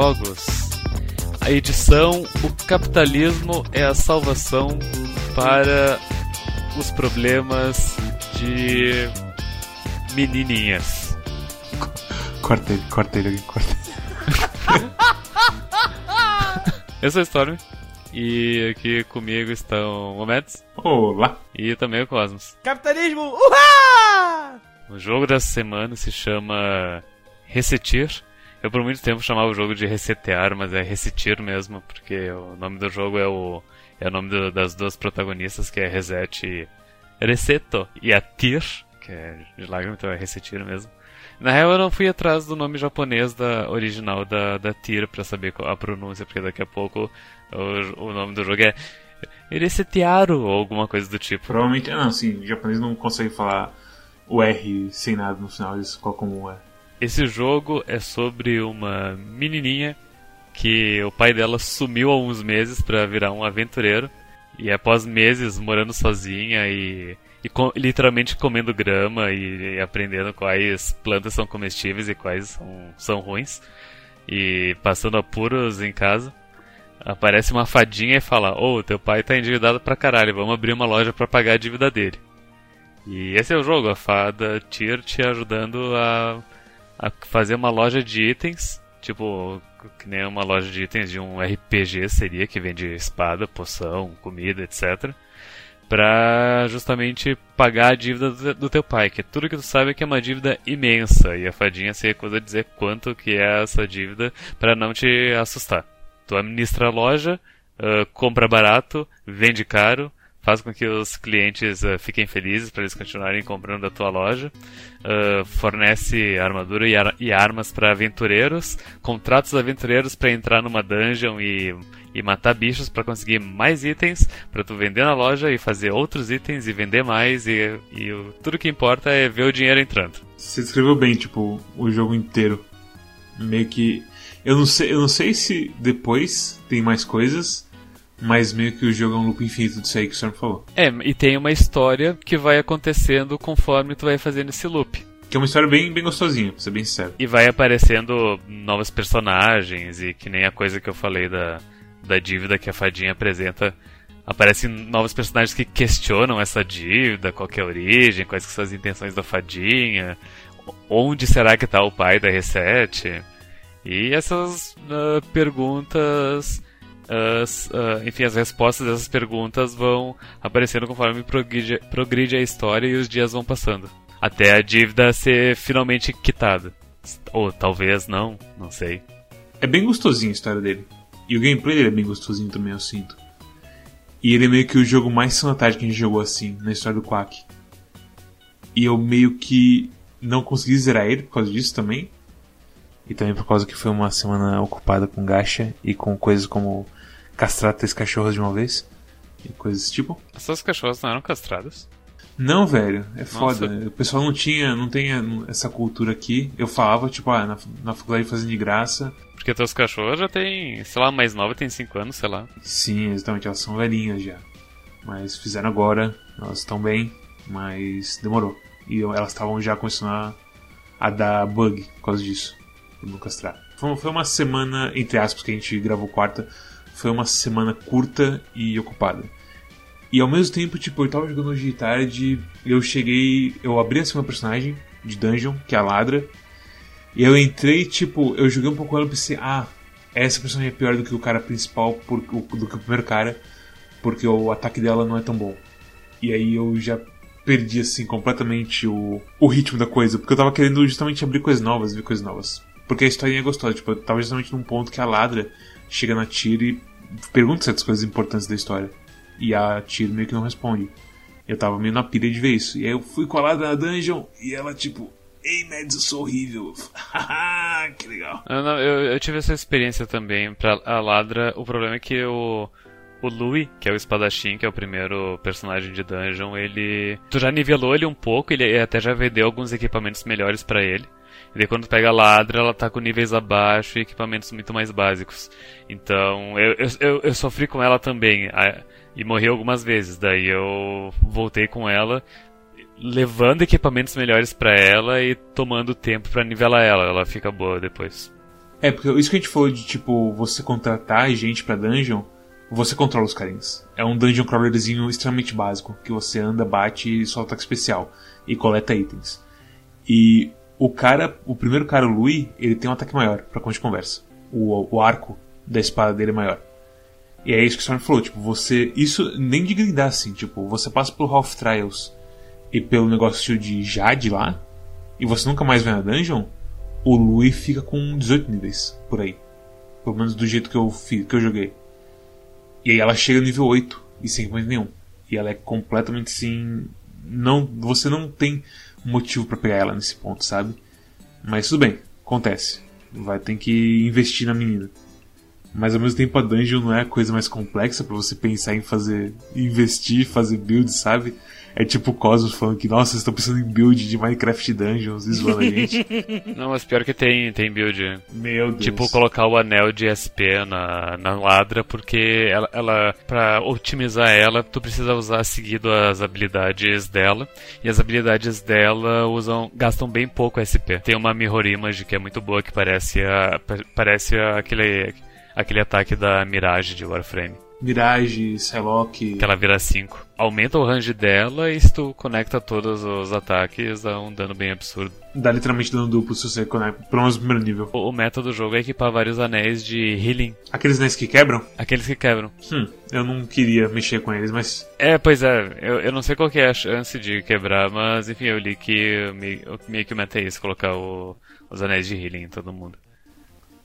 Jogos. A edição O Capitalismo é a Salvação para os problemas de menininhas. Corta ele, corta ele, corta ele. Eu sou o Storm. E aqui comigo estão o Mads. Olá. E também o Cosmos. Capitalismo, uhá! O jogo dessa semana se chama Resetir. Eu por muito tempo chamava o jogo de Resetear, mas é Resetir mesmo, porque o nome do jogo é o, é o nome do, das duas protagonistas, que é Reset e Reseto, e a Tir, que é de lágrima, então é Resetir mesmo. Na real, eu não fui atrás do nome japonês da original da, da Tir pra saber a pronúncia, porque daqui a pouco o, o nome do jogo é Resetearu ou alguma coisa do tipo. Provavelmente, não, sim, o japonês não consegue falar o R sem nada no final, eles colocam um R. Esse jogo é sobre uma menininha que o pai dela sumiu há uns meses para virar um aventureiro e após meses morando sozinha e, e com, literalmente comendo grama e, e, aprendendo quais plantas são comestíveis e quais são, são ruins e passando apuros em casa aparece uma fadinha e fala: Ô, oh, teu pai tá endividado pra caralho, vamos abrir uma loja para pagar a dívida dele. E esse é o jogo, a fada Tyr te ajudando a, a fazer uma loja de itens, tipo, que nem uma loja de itens de um RPG seria, que vende espada, poção, comida, etc. Pra justamente pagar a dívida do, teu pai, que tudo que tu sabe é que é uma dívida imensa, e a fadinha se recusa a dizer quanto que é essa dívida para não te assustar. Tu administra a loja, uh, compra barato, vende caro, faz com que os clientes uh, fiquem felizes para eles continuarem comprando da tua loja, uh, fornece armadura e, ar e armas para aventureiros, contrata os aventureiros para entrar numa dungeon e, e matar bichos para conseguir mais itens para tu vender na loja e fazer outros itens e vender mais e, e o, tudo que importa é ver o dinheiro entrando. Você descreveu bem, tipo, o jogo inteiro. Meio que eu não sei, eu não sei se depois tem mais coisas, mas meio que o jogo é um loop infinito disso aí que o Storm falou. É, e tem uma história que vai acontecendo conforme tu vai fazendo esse loop. Que é uma história bem, bem gostosinha, pra ser bem sincero. E vai aparecendo novos personagens, e que nem a coisa que eu falei da, da dívida que a fadinha apresenta. Aparecem novos personagens que questionam essa dívida, qual é a origem, quais são as intenções da fadinha, onde será que está o pai da Reset. E essas uh, perguntas, uh, enfim, as respostas dessas perguntas vão aparecendo conforme progride, progride a história e os dias vão passando. Até a dívida ser finalmente quitada. Ou talvez não, não sei. É bem gostosinho a história dele. E o gameplay dele é bem gostosinho também, eu sinto. E ele é meio que o jogo mais santário que a gente jogou assim, na história do Quack. E eu meio que não consegui zerar ele por causa disso também. E também por causa que foi uma semana ocupada com gacha e com coisas como castrar três cachorros de uma vez. E coisas desse tipo. Essas cachorras não eram castradas? Não, velho, é foda. Nossa. O pessoal não tinha, não tem essa cultura aqui. Eu falava, tipo, ah, na, na faculdade fazendo de graça. Porque teus cachorros já tem, sei lá, mais nova tem 5 anos, sei lá. Sim, exatamente, elas são velhinhas já. Mas fizeram agora, elas estão bem, mas demorou. E elas estavam já começando a, a dar bug por causa disso no castrar. Foi, foi uma semana, entre aspas, que a gente gravou quarta. Foi uma semana curta e ocupada. E ao mesmo tempo, tipo, eu tava jogando hoje de tarde, eu cheguei. Eu abri assim uma personagem de dungeon, que é a Ladra. E eu entrei, tipo, eu joguei um pouco ela e pensei, ah, essa personagem é pior do que o cara principal, por, do que o primeiro cara, porque o ataque dela não é tão bom. E aí eu já perdi, assim, completamente o, o ritmo da coisa, porque eu tava querendo justamente abrir coisas novas, ver coisas novas. Porque a historinha é gostosa. Tipo, eu tava justamente num ponto que a ladra chega na Tira e pergunta certas coisas importantes da história. E a Tira meio que não responde. Eu tava meio na pilha de ver isso. E aí eu fui ladra na dungeon e ela, tipo, Ei, Mads, eu sou horrível. que legal. Eu, não, eu, eu, tive essa experiência também. Pra a ladra, o problema é que o. O Louis, que é o espadachim, que é o primeiro personagem de dungeon, ele. Tu já nivelou ele um pouco, ele até já vendeu alguns equipamentos melhores para ele. E daí quando pega a ladra, ela tá com níveis abaixo e equipamentos muito mais básicos. Então, eu, eu, eu sofri com ela também. E morri algumas vezes. Daí eu voltei com ela. levando equipamentos melhores para ela e tomando tempo para nivelar ela. Ela fica boa depois. É, porque isso que a gente falou de, tipo, você contratar gente pra dungeon, você controla os carinhas. É um dungeon crawlerzinho extremamente básico, que você anda, bate e solta ataque especial. E coleta itens. E o cara, o primeiro cara, o Louis, ele tem um ataque maior pra conta de conversa. O, o arco da espada dele é maior. E é isso que o Storm falou, tipo, você. Isso nem de grindar assim, tipo, você passa pelo Half Trials e pelo negócio de Jade lá, e você nunca mais vai na dungeon, o Louis fica com 18 níveis por aí. Pelo menos do jeito que eu, fiz, que eu joguei. E aí ela chega no nível 8 e sem equipamento nenhum. E ela é completamente assim. Não, você não tem motivo para pegar ela nesse ponto, sabe? Mas tudo bem, acontece. Vai ter que investir na menina. Mas ao mesmo tempo a dungeon não é a coisa mais complexa para você pensar em fazer. investir, fazer build, sabe? É tipo o Cosmos falando que, nossa, vocês estão pensando em build de Minecraft Dungeons e zoando a gente. Não, mas pior que tem, tem build. Meu Deus. Tipo, colocar o anel de SP na, na ladra, porque ela, ela, pra otimizar ela, tu precisa usar seguido as habilidades dela. E as habilidades dela usam, gastam bem pouco SP. Tem uma Mirror Image que é muito boa, que parece, a, parece aquele, aquele ataque da Mirage de Warframe. Mirage, Psylocke. Que ela vira 5. Aumenta o range dela e se tu conecta todos os ataques, dá um dano bem absurdo. Dá literalmente dano duplo se você conecta, pelo menos no primeiro nível. O, o meta do jogo é equipar vários anéis de healing. Aqueles anéis que quebram? Aqueles que quebram. Hum, eu não queria mexer com eles, mas. É, pois é, eu, eu não sei qual que é a chance de quebrar, mas enfim, eu li que meio, que o meta é isso, colocar o, os anéis de healing em todo mundo.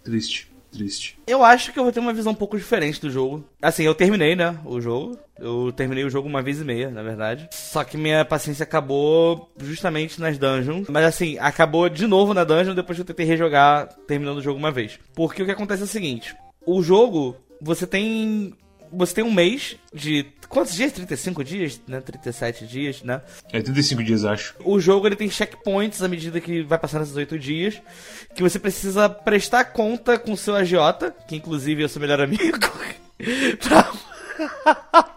Triste triste. Eu acho que eu vou ter uma visão um pouco diferente do jogo. Assim, eu terminei, né, o jogo. Eu terminei o jogo uma vez e meia, na verdade. Só que minha paciência acabou justamente nas dungeons. Mas assim, acabou de novo na dungeon depois que eu tentei rejogar terminando o jogo uma vez. Porque o que acontece é o seguinte: o jogo, você tem você tem um mês de. Quantos dias? 35 dias? Né? 37 dias, né? É 35 dias, acho. O jogo ele tem checkpoints à medida que vai passando esses 8 dias. Que você precisa prestar conta com o seu agiota, que inclusive é o seu melhor amigo. pra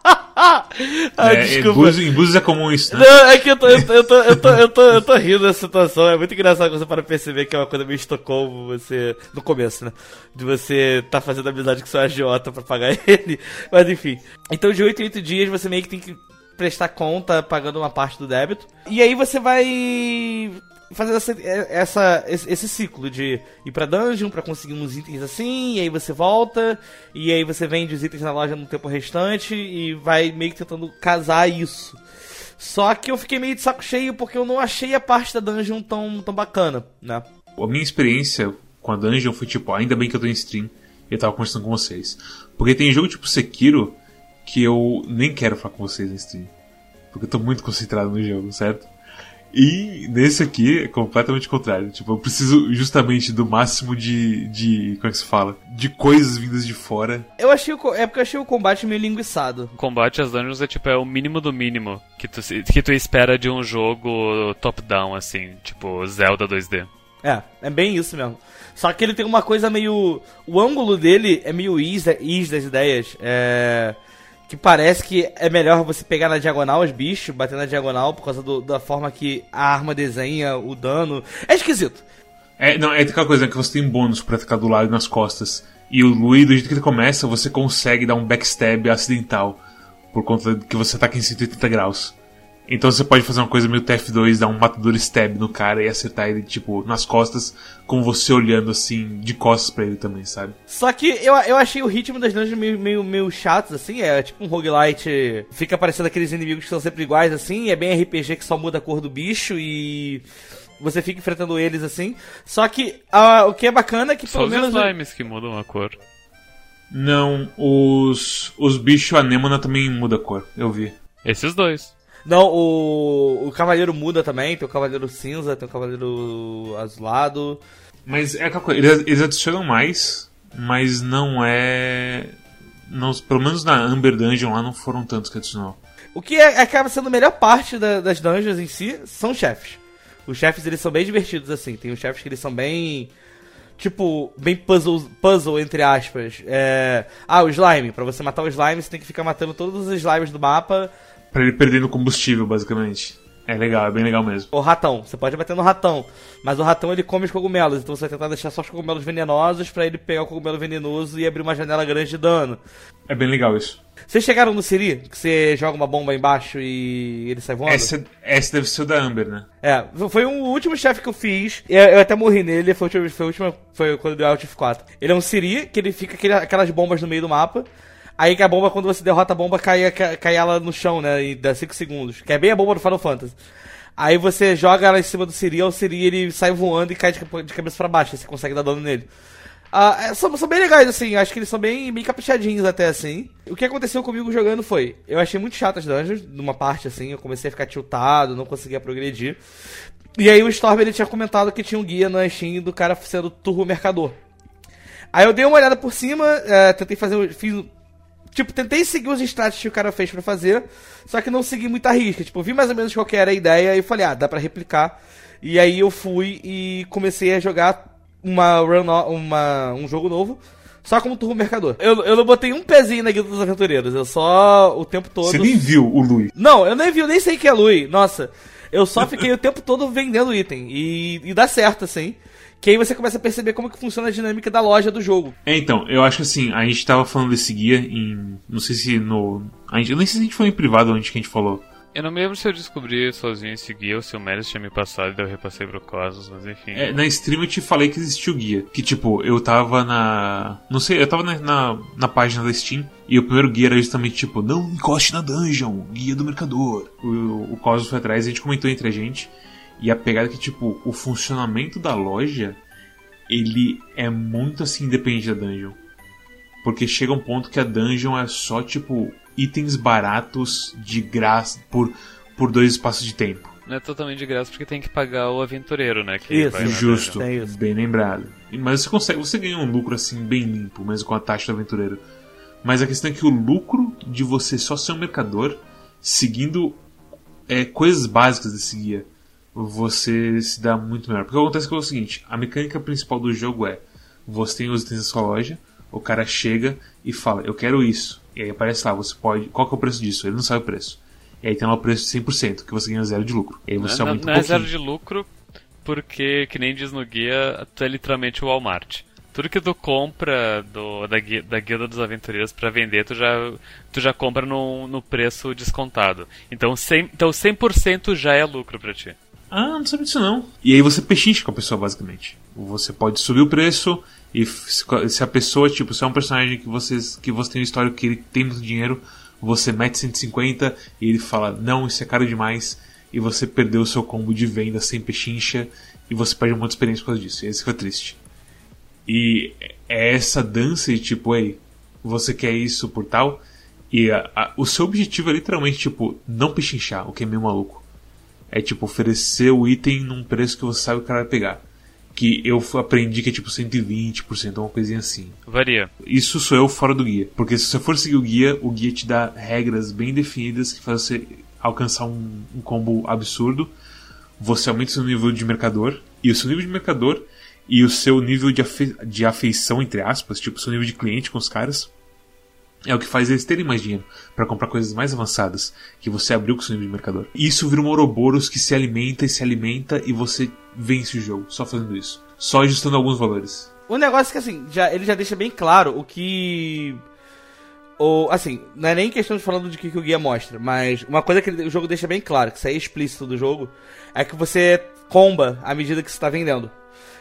ah, é, desculpa. Em Búzios é comum isso, né? Não, é que eu tô, eu, tô, eu, tô, eu, tô, eu, tô, eu tô rindo da situação. É muito engraçado você para perceber que é uma coisa meio Estocolmo, você. No começo, né? De você tá fazendo amizade com seu agiota pra pagar ele. Mas enfim. Então de 8 em 8 dias você meio que tem que prestar conta pagando uma parte do débito. E aí você vai fazendo essa, essa, esse ciclo de ir pra dungeon pra conseguir uns itens assim, e aí você volta, e aí você vende os itens na loja no tempo restante e vai meio que tentando casar isso. Só que eu fiquei meio de saco cheio porque eu não achei a parte da dungeon tão, tão bacana, né? A minha experiência com a dungeon foi tipo, ainda bem que eu tô em stream e eu tava conversando com vocês. Porque tem jogo tipo Sekiro que eu nem quero falar com vocês em stream. Porque eu tô muito concentrado no jogo, certo? E nesse aqui é completamente contrário. Tipo, eu preciso justamente do máximo de. de como é que se fala? De coisas vindas de fora. Eu achei o, é porque eu achei o combate meio linguiçado. O combate às dungeons é tipo, é o mínimo do mínimo que tu, que tu espera de um jogo top-down, assim, tipo Zelda 2D. É, é bem isso mesmo. Só que ele tem uma coisa meio. O ângulo dele é meio is, is das ideias. É que parece que é melhor você pegar na diagonal os bichos, bater na diagonal por causa do, da forma que a arma desenha o dano. É esquisito. É, não, é aquela coisa que você tem bônus pra atacar do lado e nas costas. E o Lui, do jeito que ele começa, você consegue dar um backstab acidental. Por conta que você ataca em 180 graus. Então você pode fazer uma coisa meio TF2, dar um matador stab no cara e acertar ele, tipo, nas costas, com você olhando assim, de costas para ele também, sabe? Só que eu, eu achei o ritmo das dungeons meio, meio, meio chatos, assim, é tipo um roguelite. Fica aparecendo aqueles inimigos que são sempre iguais, assim, é bem RPG que só muda a cor do bicho e. Você fica enfrentando eles assim. Só que uh, o que é bacana é que pelo Só menos. São os slimes que mudam a cor. Não, os. Os bichos anêmona também muda a cor, eu vi. Esses dois. Não, o, o Cavaleiro muda também, tem o Cavaleiro cinza, tem o Cavaleiro azulado. Mas é aquela coisa, eles, eles adicionam mais, mas não é. Não, pelo menos na Amber Dungeon lá não foram tantos que adicionou. O que é, acaba sendo a melhor parte da, das dungeons em si são chefes. Os chefes eles são bem divertidos assim. Tem os chefes que eles são bem tipo, bem puzzle, puzzle entre aspas. É... Ah, o slime. Para você matar o slime, você tem que ficar matando todos os slimes do mapa Pra ele perder no combustível, basicamente. É legal, é bem legal mesmo. O ratão, você pode bater no ratão, mas o ratão ele come os cogumelos, então você vai tentar deixar só os cogumelos venenosos pra ele pegar o cogumelo venenoso e abrir uma janela grande de dano. É bem legal isso. Vocês chegaram no Siri? Que você joga uma bomba embaixo e ele sai voando? Essa, essa deve ser o da Amber, né? É, foi o último chefe que eu fiz. Eu, eu até morri nele, foi, o último- foi, a última- foi quando deu Alt F4. Ele é um Siri, que ele fica aquele- aquelas bombas no meio do mapa. Aí que a bomba, quando você derrota a bomba, cai, cai, ela no chão, né? E dá 5 segundos. Que é bem a bomba do Final Fantasy. Aí você joga ela em cima do Siri, o Siri ele sai voando e cai de, de cabeça pra baixo. Você consegue dar dano nele. Ah, é, são, são bem legais, assim. Acho que eles são bem, bem caprichadinhos até, assim. O que aconteceu comigo jogando foi... Eu achei muito chato as dungeons, numa parte, assim. Eu comecei a ficar tiltado, não conseguia progredir. E aí o Storm, ele tinha comentado que tinha um guia na Steam do cara sendo turbo mercador. Aí eu dei uma olhada por cima, é, tentei fazer... Fiz, tipo, tentei seguir os strategies que o cara fez pra fazer, só que não segui muita risca. Tipo, vi mais ou menos qual que era a ideia e falei, ah, dá pra replicar. E aí eu fui e comecei a jogar uma run, uma, um jogo novo, só como turbo mercador. Eu, eu não botei um pezinho na Guilda dos Aventureiros, eu só o tempo todo... Você nem viu o Lui. Não, eu nem vi, eu nem sei que é Lui. Nossa, eu só fiquei o tempo todo vendendo item. E, e dá certo, assim. Que aí você começa a perceber como que funciona a dinâmica da loja do jogo. É, então, eu acho que assim, a gente tava falando desse guia em. Não sei se no. A gente, eu nem sei se a gente foi em privado onde que a gente falou. Eu não me lembro se eu descobri sozinho esse guia ou se o Melis tinha me passado e daí eu repassei pro Cosmos, mas enfim. É, na stream eu te falei que existia o guia. Que tipo, eu tava na. Não sei, eu tava na, na, na página da Steam. E o primeiro guia era justamente tipo, não encoste na dungeon, guia do mercador. O, o Cosmos foi atrás e a gente comentou entre a gente. E a pegada é que, tipo, o funcionamento da loja, ele é muito assim independente da dungeon. Porque chega um ponto que a dungeon é só, tipo, itens baratos de graça por, por dois espaços de tempo. Não é totalmente de graça porque tem que pagar o aventureiro, né? Que Isso, Justo, É isso. bem lembrado. Mas você consegue, você ganha um lucro assim bem limpo, mesmo com a taxa do aventureiro. Mas a questão é que o lucro de você só ser um mercador, seguindo é, coisas básicas desse guia, você se dá muito melhor. Porque acontece é, que é o seguinte: a mecânica principal do jogo é você tem os itens na sua loja, o cara chega e fala, eu quero isso. E aí aparece lá, você pode. Qual que é o preço disso? Ele não sabe o preço. E aí tem lá o preço de 100%, que você ganha zero de lucro. E aí Não, você é- não, aumenta não um é pouquinho. zero de lucro, porque, que nem diz no guia, tu é literalmente o Walmart. Tudo que tu compra do, da, gui- da Guilda dos Aventureiros pra vender, tu já, tu já compra no, no preço descontado. Então 100%, então 100% já é lucro pra ti. Ah, não sabia disso não. E aí você pechincha com a pessoa, basicamente. Você pode subir o preço e se a pessoa, tipo, se é um personagem que, vocês, que você tem um histórico que ele tem muito dinheiro, você mete 150 e ele fala, não, isso é caro demais, e você perdeu o seu combo de venda sem pechincha e você perde muita experiência por causa disso. E isso fica triste. E é essa dança de tipo, ei, você quer isso por tal? E a- a- o seu objetivo é literalmente, tipo, não pechinchar, o que é meio maluco. É tipo oferecer o item num preço que você sabe que o cara vai pegar. Que eu aprendi que é tipo 120%, uma coisinha assim. Varia. Isso sou eu fora do guia. Porque se você for seguir o guia, o guia te dá regras bem definidas que fazem você alcançar um, um combo absurdo. Você aumenta o seu nível de mercador. E o seu nível de mercador e o seu nível de, afe- de afeição, entre aspas, tipo, o seu nível de cliente com os caras, é o que faz eles terem mais dinheiro para comprar coisas mais avançadas que você abriu com seu nível de mercador. Isso vira um Ouroboros que se alimenta e se alimenta e você vence o jogo só fazendo isso. Só ajustando alguns valores. O negócio é que assim, já, ele já deixa bem claro o que. O, assim, não é nem questão de falando de que, que o guia mostra, mas uma coisa que ele- o jogo deixa bem claro, que isso é explícito do jogo, é que você comba à medida que você está vendendo.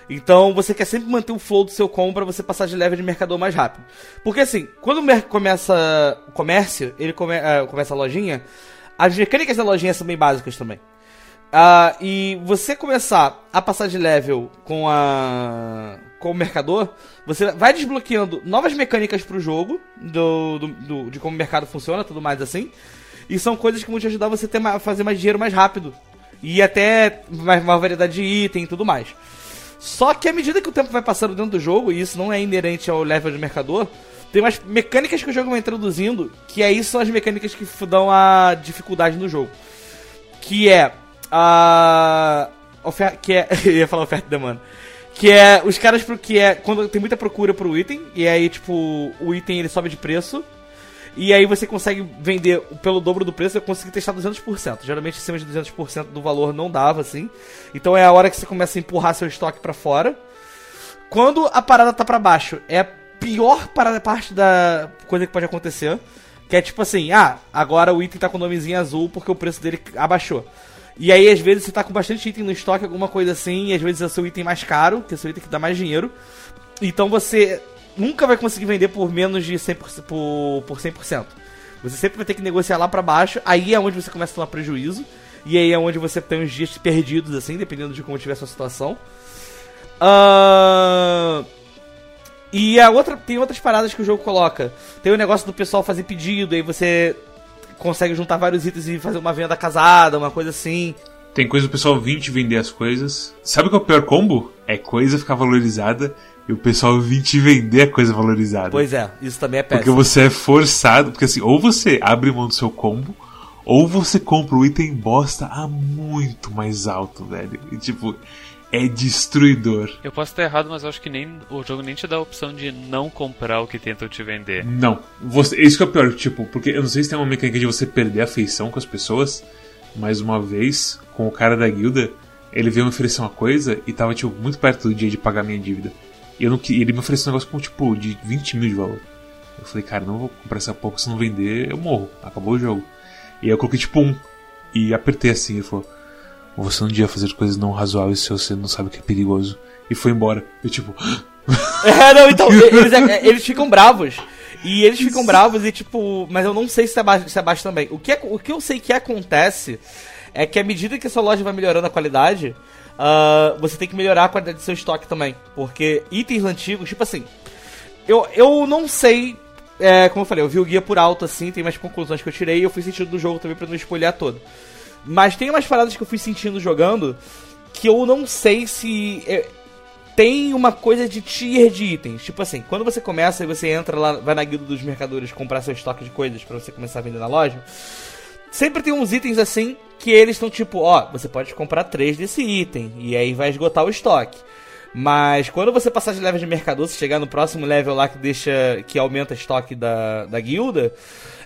Então você quer sempre manter o flow do seu combo pra você passar de level de mercador mais rápido. Porque assim, quando começa o comércio, ele come, ah, começa a lojinha, as mecânicas da lojinha são bem básicas também. Ah, e você começar a passar de level com a com o mercador, você vai desbloqueando novas mecânicas pro jogo do, do, do- de como o mercado funciona, tudo mais assim. E são coisas que vão te ajudar você a fazer mais dinheiro mais rápido e até mais, uma variedade de item e tudo mais. Só que à medida que o tempo vai passando dentro do jogo, e isso não é inerente ao level de mercador, tem umas mecânicas que o jogo vai introduzindo, que aí são as mecânicas que dão a dificuldade no jogo. Que é a. Ofer que é. eu ia falar oferta e demanda. Que é os caras pro que é. Quando tem muita procura pro item, e aí, tipo, o item ele sobe de preço. E aí você consegue vender pelo dobro do preço, eu consegui testar 200%. Geralmente acima de 200% do valor não dava, assim. Então é a hora que você começa a empurrar seu estoque para fora. Quando a parada tá para baixo, é a pior parada, parte da coisa que pode acontecer. Que é tipo assim, ah, agora o item tá com o nomezinho azul porque o preço dele abaixou. E aí, às vezes, você tá com bastante item no estoque, alguma coisa assim, e às vezes é o seu item mais caro, que é o seu item que dá mais dinheiro. Então você nunca vai conseguir vender por menos de 100%, por, por 100%. Você sempre vai ter que negociar lá pra baixo, aí é onde você começa a tomar prejuízo. E aí é onde você tem uns dias perdidos, assim, dependendo de como tiver a sua situação. Uh... E a outra, tem outras paradas que o jogo coloca. Tem o negócio do pessoal fazer pedido, aí você consegue juntar vários itens e fazer uma venda casada, uma coisa assim. Tem coisa do pessoal vir te vender as coisas. Sabe qual é o pior combo? É coisa ficar valorizada e o pessoal vir te vender a coisa valorizada. Pois é, isso também é péssimo. Porque você é forçado, porque assim, ou você abre mão do seu combo, ou você compra o item bosta a muito mais alto, velho. E tipo, é destruidor. Eu posso estar errado, mas eu acho que nem o jogo nem te dá a opção de não comprar o que tentam te vender. Não. Você, isso que é o pior, tipo, porque eu não sei se tem uma mecânica de você perder a afeição com as pessoas, mas uma vez, com o cara da guilda, ele veio me oferecer uma coisa e tava, tipo, muito perto do dia de pagar minha dívida. E eu não, ele me ofereceu um negócio com, tipo, de 20 mil de valor. Eu falei, cara, não vou comprar essa pouco, se não vender, eu morro. Acabou o jogo. E aí eu coloquei, tipo, um. E apertei assim, ele falou você não devia fazer coisas não razoáveis se você não sabe que é perigoso. E foi embora. Eu tipo. é, não, então, eles, é, eles ficam bravos. E eles ficam bravos e tipo. Mas eu não sei se é baixo, se é baixo também. O que, é, o que eu sei que acontece é que à medida que a sua loja vai melhorando a qualidade, uh, você tem que melhorar a qualidade do seu estoque também. Porque itens antigos, tipo assim. Eu, eu não sei. É, como eu falei, eu vi o guia por alto assim, tem mais conclusões que eu tirei e eu fui sentindo do jogo também pra não espolhar todo. Mas tem umas paradas que eu fui sentindo jogando que eu não sei se. É, tem uma coisa de tier de itens. Tipo assim, quando você começa e você entra lá, vai na guilda dos mercadores comprar seu estoque de coisas para você começar a vender na loja. Sempre tem uns itens assim que eles estão tipo, ó, você pode comprar três desse item e aí vai esgotar o estoque. Mas quando você passar de level de mercador, se chegar no próximo level lá que deixa que aumenta o estoque da, da guilda,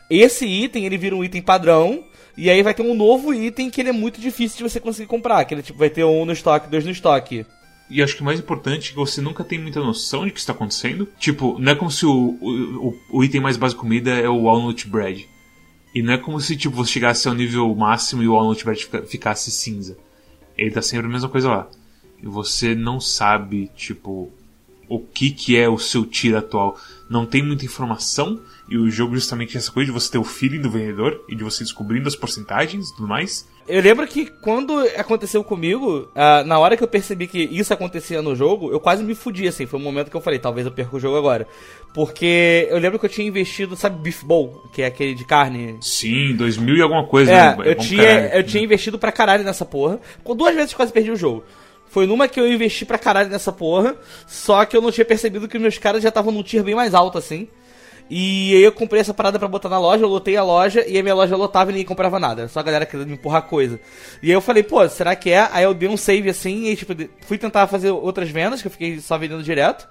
esse item ele vira um item padrão e aí vai ter um novo item que ele é muito difícil de você conseguir comprar. Que ele tipo, vai ter um no estoque, dois no estoque. E acho que o mais importante é que você nunca tem muita noção de que está acontecendo. Tipo, não é como se o, o, o item mais básico de comida é o walnut bread. E não é como se tipo, você chegasse ao nível máximo e o walnut bread ficasse cinza. Ele tá sempre a mesma coisa lá. E você não sabe, tipo, o que, que é o seu tiro atual. Não tem muita informação e o jogo justamente essa coisa de você ter o feeling do vendedor e de você descobrindo as porcentagens e tudo mais. Eu lembro que quando aconteceu comigo, uh, na hora que eu percebi que isso acontecia no jogo, eu quase me fudi, assim. Foi um momento que eu falei, talvez eu perca o jogo agora. Porque eu lembro que eu tinha investido, sabe, Beef Bowl, que é aquele de carne. Sim, 2000 e alguma coisa, é, né? É eu, tinha, caralho, eu tinha investido pra caralho nessa porra. Duas vezes quase perdi o jogo. Foi numa que eu investi pra caralho nessa porra, só que eu não tinha percebido que meus caras já estavam num tier bem mais alto, assim. E aí eu comprei essa parada para botar na loja, eu lotei a loja e a minha loja lotava e ninguém comprava nada. Só a galera querendo me empurrar coisa. E aí eu falei, pô, será que é? Aí eu dei um save assim e tipo, fui tentar fazer outras vendas, que eu fiquei só vendendo direto.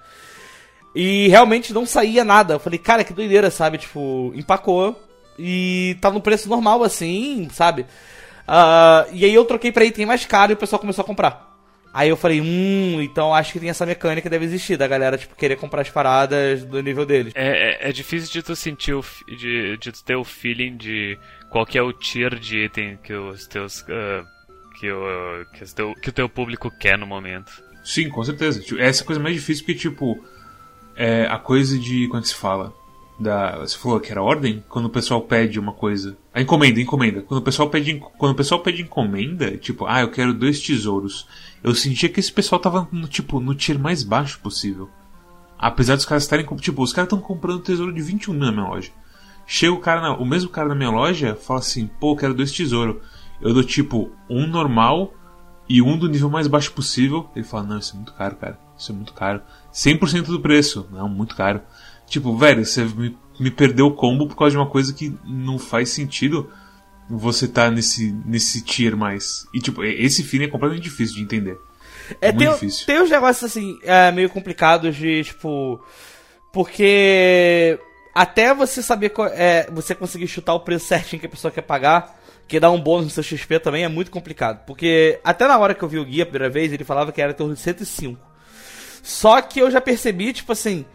E realmente não saía nada. Eu falei, cara, que doideira, sabe? Tipo, empacou. E tá no preço normal assim, sabe? Uh, e aí eu troquei pra item mais caro e o pessoal começou a comprar. Aí eu falei, hum, então acho que tem essa mecânica deve existir, da galera, tipo, querer comprar as paradas do nível deles. É, é, é difícil de tu sentir o, de, de tu ter o feeling de qual que é o tier de item que os teus. Uh, que, o, que, o teu, que o teu público quer no momento. Sim, com certeza. Tipo, essa é a coisa mais difícil porque, tipo, é a coisa de. Como é que se fala? Da, você falou que era ordem? Quando o pessoal pede uma coisa. A encomenda, encomenda. Quando o pessoal pede, quando o pessoal pede encomenda, tipo, ah, eu quero dois tesouros eu sentia que esse pessoal tava no, tipo, no tier mais baixo possível. Apesar dos caras estarem. Tipo, os caras estão comprando tesouro de 21 mil na minha loja. Chega o cara, na, o mesmo cara na minha loja, fala assim: pô, quero dois tesouros. Eu dou tipo um normal e um do nível mais baixo possível. Ele fala: não, isso é muito caro, cara. Isso é muito caro. 100% do preço. Não, muito caro. Tipo, velho, você me, me perdeu o combo por causa de uma coisa que não faz sentido você tá nesse, nesse tier mais. E, tipo, esse feeling é completamente difícil de entender. É, é muito tem, difícil. Tem uns negócios, assim, é, meio complicados de, tipo. Porque. até você saber qual, é, você conseguir chutar o preço certinho que a pessoa quer pagar, que dá um bônus no seu XP também é muito complicado. Porque até na hora que eu vi o guia a primeira vez, ele falava que era em torno de 105. Só que eu já percebi, tipo assim.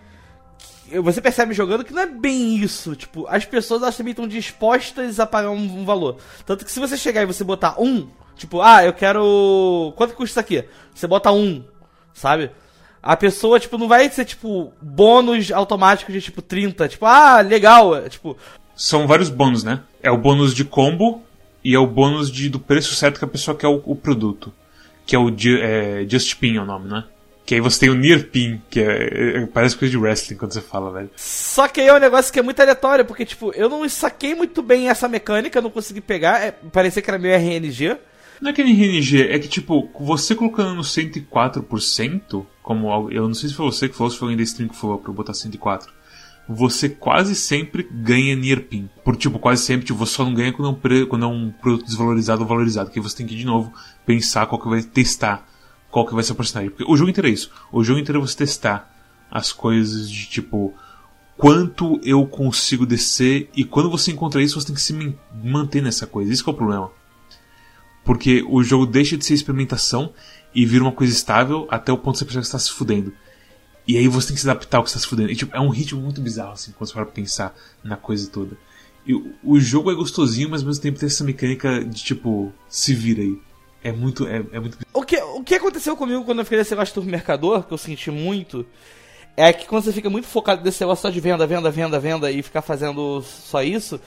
Você percebe jogando que não é bem isso. Tipo, as pessoas elas também estão dispostas a pagar um, um valor. Tanto que se você chegar e você botar um, tipo, ah, eu quero. Quanto custa isso aqui? Você bota um, sabe? A pessoa, tipo, não vai ser, tipo, bônus automático de, tipo, 30. Tipo, ah, legal. Tipo. São vários bônus, né? É o bônus de combo e é o bônus de, do preço certo que a pessoa quer o, o produto. Que é o é, Just Pin é o nome, né? Que aí você tem o Near Pin, que é, é, parece coisa de wrestling quando você fala, velho. Só que aí é um negócio que é muito aleatório, porque, tipo, eu não saquei muito bem essa mecânica, não consegui pegar, é, parecia que era meio RNG. Não é que é RNG, é que, tipo, você colocando no 104%, como eu não sei se foi você que falou, se foi alguém da stream que falou pra eu botar 104%, você quase sempre ganha Near Pin. Por, tipo, quase sempre, tipo, você só não ganha quando é um, quando é um produto desvalorizado ou valorizado, que você tem que de novo pensar qual que vai testar qual que vai ser a porcentagem. Porque o jogo inteiro é isso. O jogo inteiro é você testar as coisas de tipo quanto eu consigo descer e quando você encontra isso você tem que se manter nessa coisa. Isso é o problema. Porque o jogo deixa de ser experimentação e vira uma coisa estável até o ponto que você percebe que está se fudendo. E aí você tem que se adaptar ao que está se fudendo. E, tipo, é um ritmo muito bizarro assim, quando você para pensar na coisa toda. E o jogo é gostosinho, mas ao mesmo tempo tem essa mecânica de tipo, se vira aí. É muito. É, é muito... O, que, o que aconteceu comigo quando eu fiquei nesse negócio do mercador, que eu senti muito, é que quando você fica muito focado nesse negócio só de venda, venda, venda, venda e ficar fazendo só isso,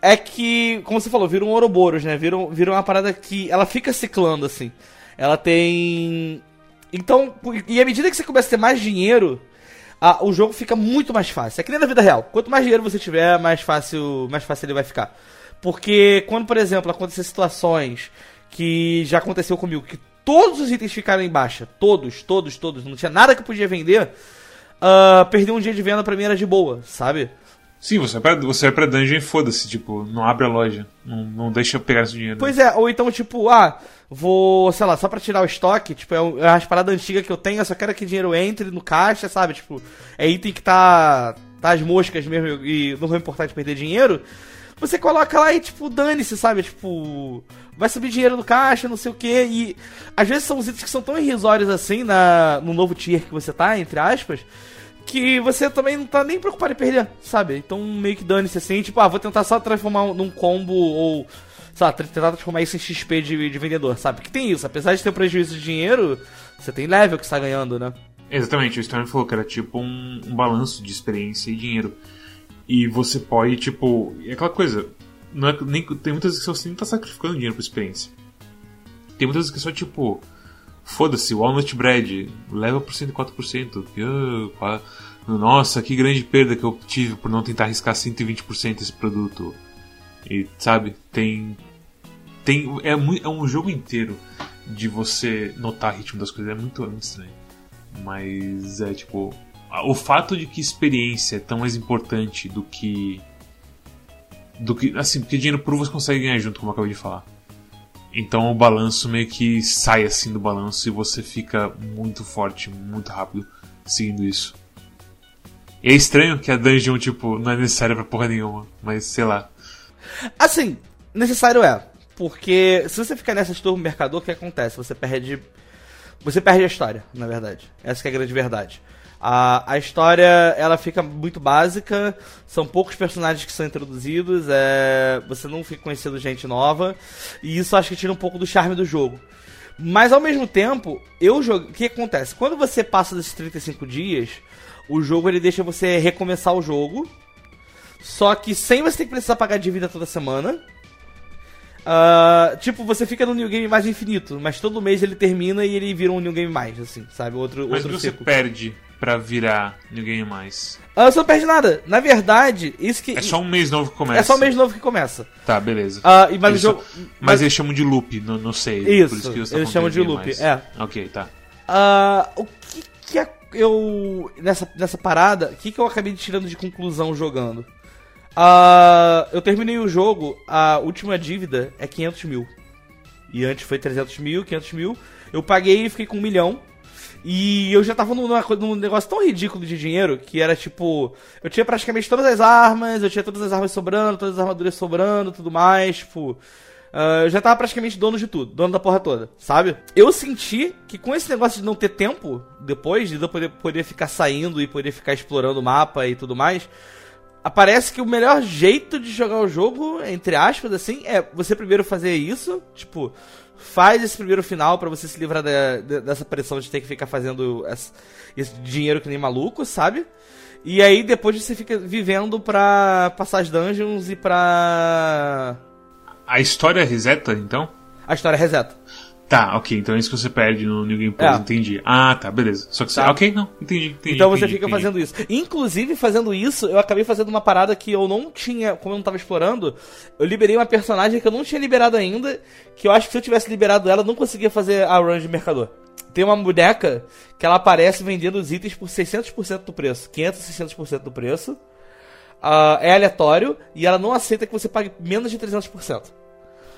é que, como você falou, vira um Ouroboros, né? Vira, vira uma parada que ela fica ciclando, assim. Ela tem. Então, e à medida que você começa a ter mais dinheiro, a, o jogo fica muito mais fácil. É que nem na vida real. Quanto mais dinheiro você tiver, mais fácil, mais fácil ele vai ficar. Porque quando, por exemplo, acontecer situações que já aconteceu comigo, que todos os itens ficaram em baixa. Todos, todos, todos. Não tinha nada que podia vender. Uh, perder um dia de venda pra mim era de boa, sabe? Sim, você vai pra, você vai pra dungeon e foda-se, tipo, não abre a loja. Não, não deixa eu pegar esse dinheiro. Pois é, ou então, tipo, ah, vou, sei lá, só pra tirar o estoque, tipo, é, uma é as paradas antigas que eu tenho, eu só quero que dinheiro entre no caixa, sabe? Tipo, é item que tá, tá as moscas mesmo e não vou importar de perder dinheiro. Você coloca lá e, tipo, dane-se, sabe? Tipo, vai subir dinheiro no caixa, não sei o que. E às vezes são os itens que são tão irrisórios assim na, no novo tier que você tá, entre aspas, que você também não tá nem preocupado em perder, sabe? Então meio que dane-se assim, tipo, ah, vou tentar só transformar num combo ou. Lá, tentar transformar isso em XP de, de vendedor, sabe? Que tem isso, apesar de ter um prejuízo de dinheiro, você tem level que está ganhando, né? Exatamente, o Storm falou que era tipo um, um balanço de experiência e dinheiro. E você pode, tipo. É aquela coisa, não é, nem, tem muitas vezes que você nem tá sacrificando dinheiro pra experiência. Tem muitas vezes que é só tipo. Foda-se, Walnut Bread, leva por 104%. Uh, nossa, que grande perda que eu tive por não tentar arriscar 120% esse produto. E sabe, tem. tem é, é um jogo inteiro de você notar o ritmo das coisas. É muito, é muito estranho. Mas é tipo. O fato de que experiência é tão mais importante do que do que. Assim, porque dinheiro puro você consegue ganhar junto, como eu acabei de falar. Então o balanço meio que sai assim do balanço e você fica muito forte, muito rápido seguindo isso. E é estranho que a dungeon, tipo, não é necessária pra porra nenhuma, mas sei lá. Assim, necessário é. Porque se você ficar nessa turma mercador, o que acontece? Você perde. Você perde a história, na verdade. Essa é a grande verdade. A, a história ela fica muito básica, são poucos personagens que são introduzidos, é, você não fica conhecendo gente nova, e isso acho que tira um pouco do charme do jogo. Mas ao mesmo tempo, eu jogo, o que acontece? Quando você passa desses 35 dias, o jogo ele deixa você recomeçar o jogo, só que sem você ter que precisar pagar dívida toda semana. Uh, tipo, você fica no New Game mais infinito, mas todo mês ele termina e ele vira um New Game mais, assim, sabe? Outro, mas outro você perde pra virar Game mais? Uh, você não perde nada. Na verdade, isso que. É só um mês novo que começa. É só um mês novo que começa. Tá, beleza. Uh, mas, eles jogo... mas, mas, eles chamam de loop, não, não sei. Isso, isso eles tá chamam de loop, mais. é. Ok, tá. Uh, o que, que eu. Nessa, nessa parada, o que, que eu acabei tirando de conclusão jogando? Uh, eu terminei o jogo, a última dívida é 500 mil. E antes foi 300 mil, 500 mil. Eu paguei e fiquei com um milhão. E eu já tava num, num negócio tão ridículo de dinheiro que era tipo. Eu tinha praticamente todas as armas, eu tinha todas as armas sobrando, todas as armaduras sobrando, tudo mais, tipo. Uh, eu já tava praticamente dono de tudo, dono da porra toda, sabe? Eu senti que com esse negócio de não ter tempo depois, de eu poder, poder ficar saindo e poder ficar explorando o mapa e tudo mais, aparece que o melhor jeito de jogar o jogo, entre aspas, assim, é você primeiro fazer isso, tipo, faz esse primeiro final para você se livrar de, de, dessa pressão de ter que ficar fazendo esse, esse dinheiro que nem maluco, sabe? E aí depois você fica vivendo pra passar as dungeons e pra a história reseta, então? A história reseta. Tá, ok, então é isso que você perde no New Game Plus, é. entendi. Ah, tá, beleza. Só que você. Tá. Ok, não, entendi, entendi. Então você entendi, fica entendi. fazendo isso. Inclusive, fazendo isso, eu acabei fazendo uma parada que eu não tinha, como eu não tava explorando, eu liberei uma personagem que eu não tinha liberado ainda, que eu acho que se eu tivesse liberado ela, eu não conseguia fazer a run de mercador. Tem uma boneca que ela aparece vendendo os itens por 600% do preço, 500, 600% do preço. Uh, é aleatório e ela não aceita que você pague menos de 300%.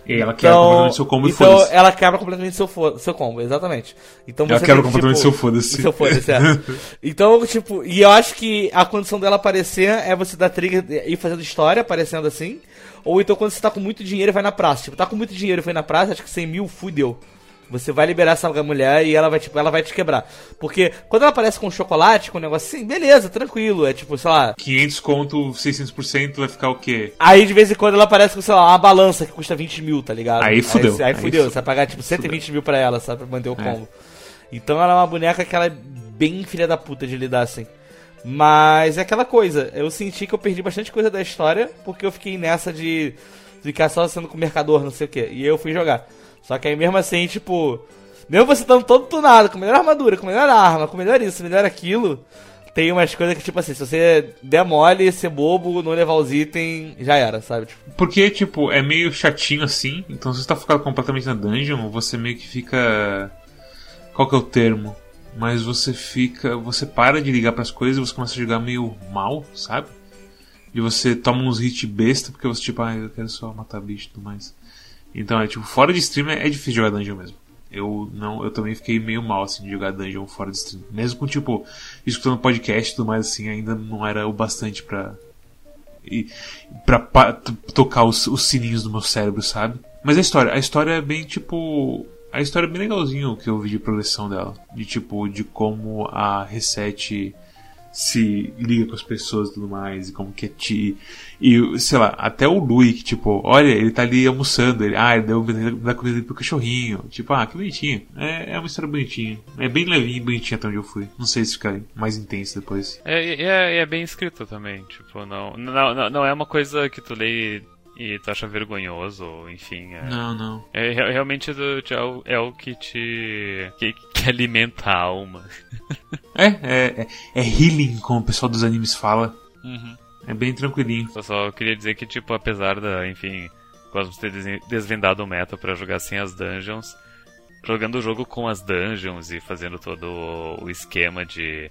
E ela quebra então, completamente seu combo então, e ela quebra completamente seu, seu combo, exatamente. Então ela quebra completamente tipo, seu foda-se. Seu foda-se, é. então, tipo, e eu acho que a condição dela aparecer é você dar trigger e ir fazendo história, aparecendo assim. Ou então quando você tá com muito dinheiro e vai na praça. Tipo, tá com muito dinheiro e foi na praça, acho que 100 mil, fudeu. Você vai liberar essa mulher e ela vai, tipo, ela vai te quebrar. Porque quando ela aparece com chocolate, com um negócio assim, beleza, tranquilo. É tipo, sei lá. 500 conto, 600% vai ficar o quê? Aí de vez em quando ela aparece com, sei lá, uma balança que custa 20 mil, tá ligado? Aí fudeu. Aí, aí fudeu. Você vai pagar, tipo, 120 fudeu. mil pra ela, sabe? Pra manter o é. combo. É. Então ela é uma boneca que ela é bem filha da puta de lidar assim. Mas é aquela coisa, eu senti que eu perdi bastante coisa da história porque eu fiquei nessa de ficar só sendo com o mercador, não sei o que. E eu fui jogar. Só que aí mesmo assim, tipo, mesmo você estando todo tunado, com melhor armadura, com melhor arma, com melhor isso, melhor aquilo, tem umas coisas que, tipo assim, se você der mole, ser bobo, não levar os itens, já era, sabe? Tipo. Porque, tipo, é meio chatinho assim, então se você tá focado completamente na dungeon, você meio que fica. Qual que é o termo? Mas você fica. Você para de ligar para as coisas e você começa a jogar meio mal, sabe? E você toma uns hits besta porque você, tipo, ah, eu quero só matar bicho e tudo mais. Então é tipo, fora de stream é, difícil jogar dungeon mesmo. Eu não, eu também fiquei meio mal assim de jogar dungeon fora de stream. Mesmo com tipo, escutando podcast e tudo mais assim, ainda não era o bastante pra. E, pra tocar os, os sininhos do meu cérebro, sabe? Mas a história, a história é bem tipo. A história é bem legalzinho que eu vi de progressão dela. De tipo, de como a Reset se liga com as pessoas e tudo mais, e como que é ti. E, sei lá, até o Lui, que tipo, olha, ele tá ali almoçando, ele, ah, ele deu da comida pro cachorrinho. Tipo, ah, que bonitinho. É, é uma história bonitinha. É bem levinho e bonitinho até onde eu fui. Não sei se fica mais intenso depois. É, é, é bem escrito também, tipo, não, não, não, não é uma coisa que tu lê e tu acha vergonhoso, enfim. É, não, não. É, realmente é, é o que te. que, que alimenta a alma. é, é, é, é healing, como o pessoal dos animes fala. Uhum. É bem tranquilinho. Eu só queria dizer que, tipo, apesar da, enfim, Cosmos ter desvendado o meta para jogar sem as dungeons, jogando o jogo com as dungeons e fazendo todo o esquema de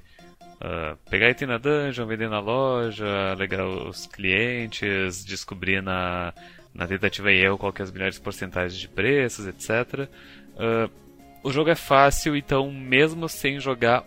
Uh, pegar item na dungeon, vender na loja, alegar os clientes, descobrir na, na tentativa e erro qual que é as melhores porcentagens de preços, etc. Uh, ah, o jogo é fácil, então mesmo sem jogar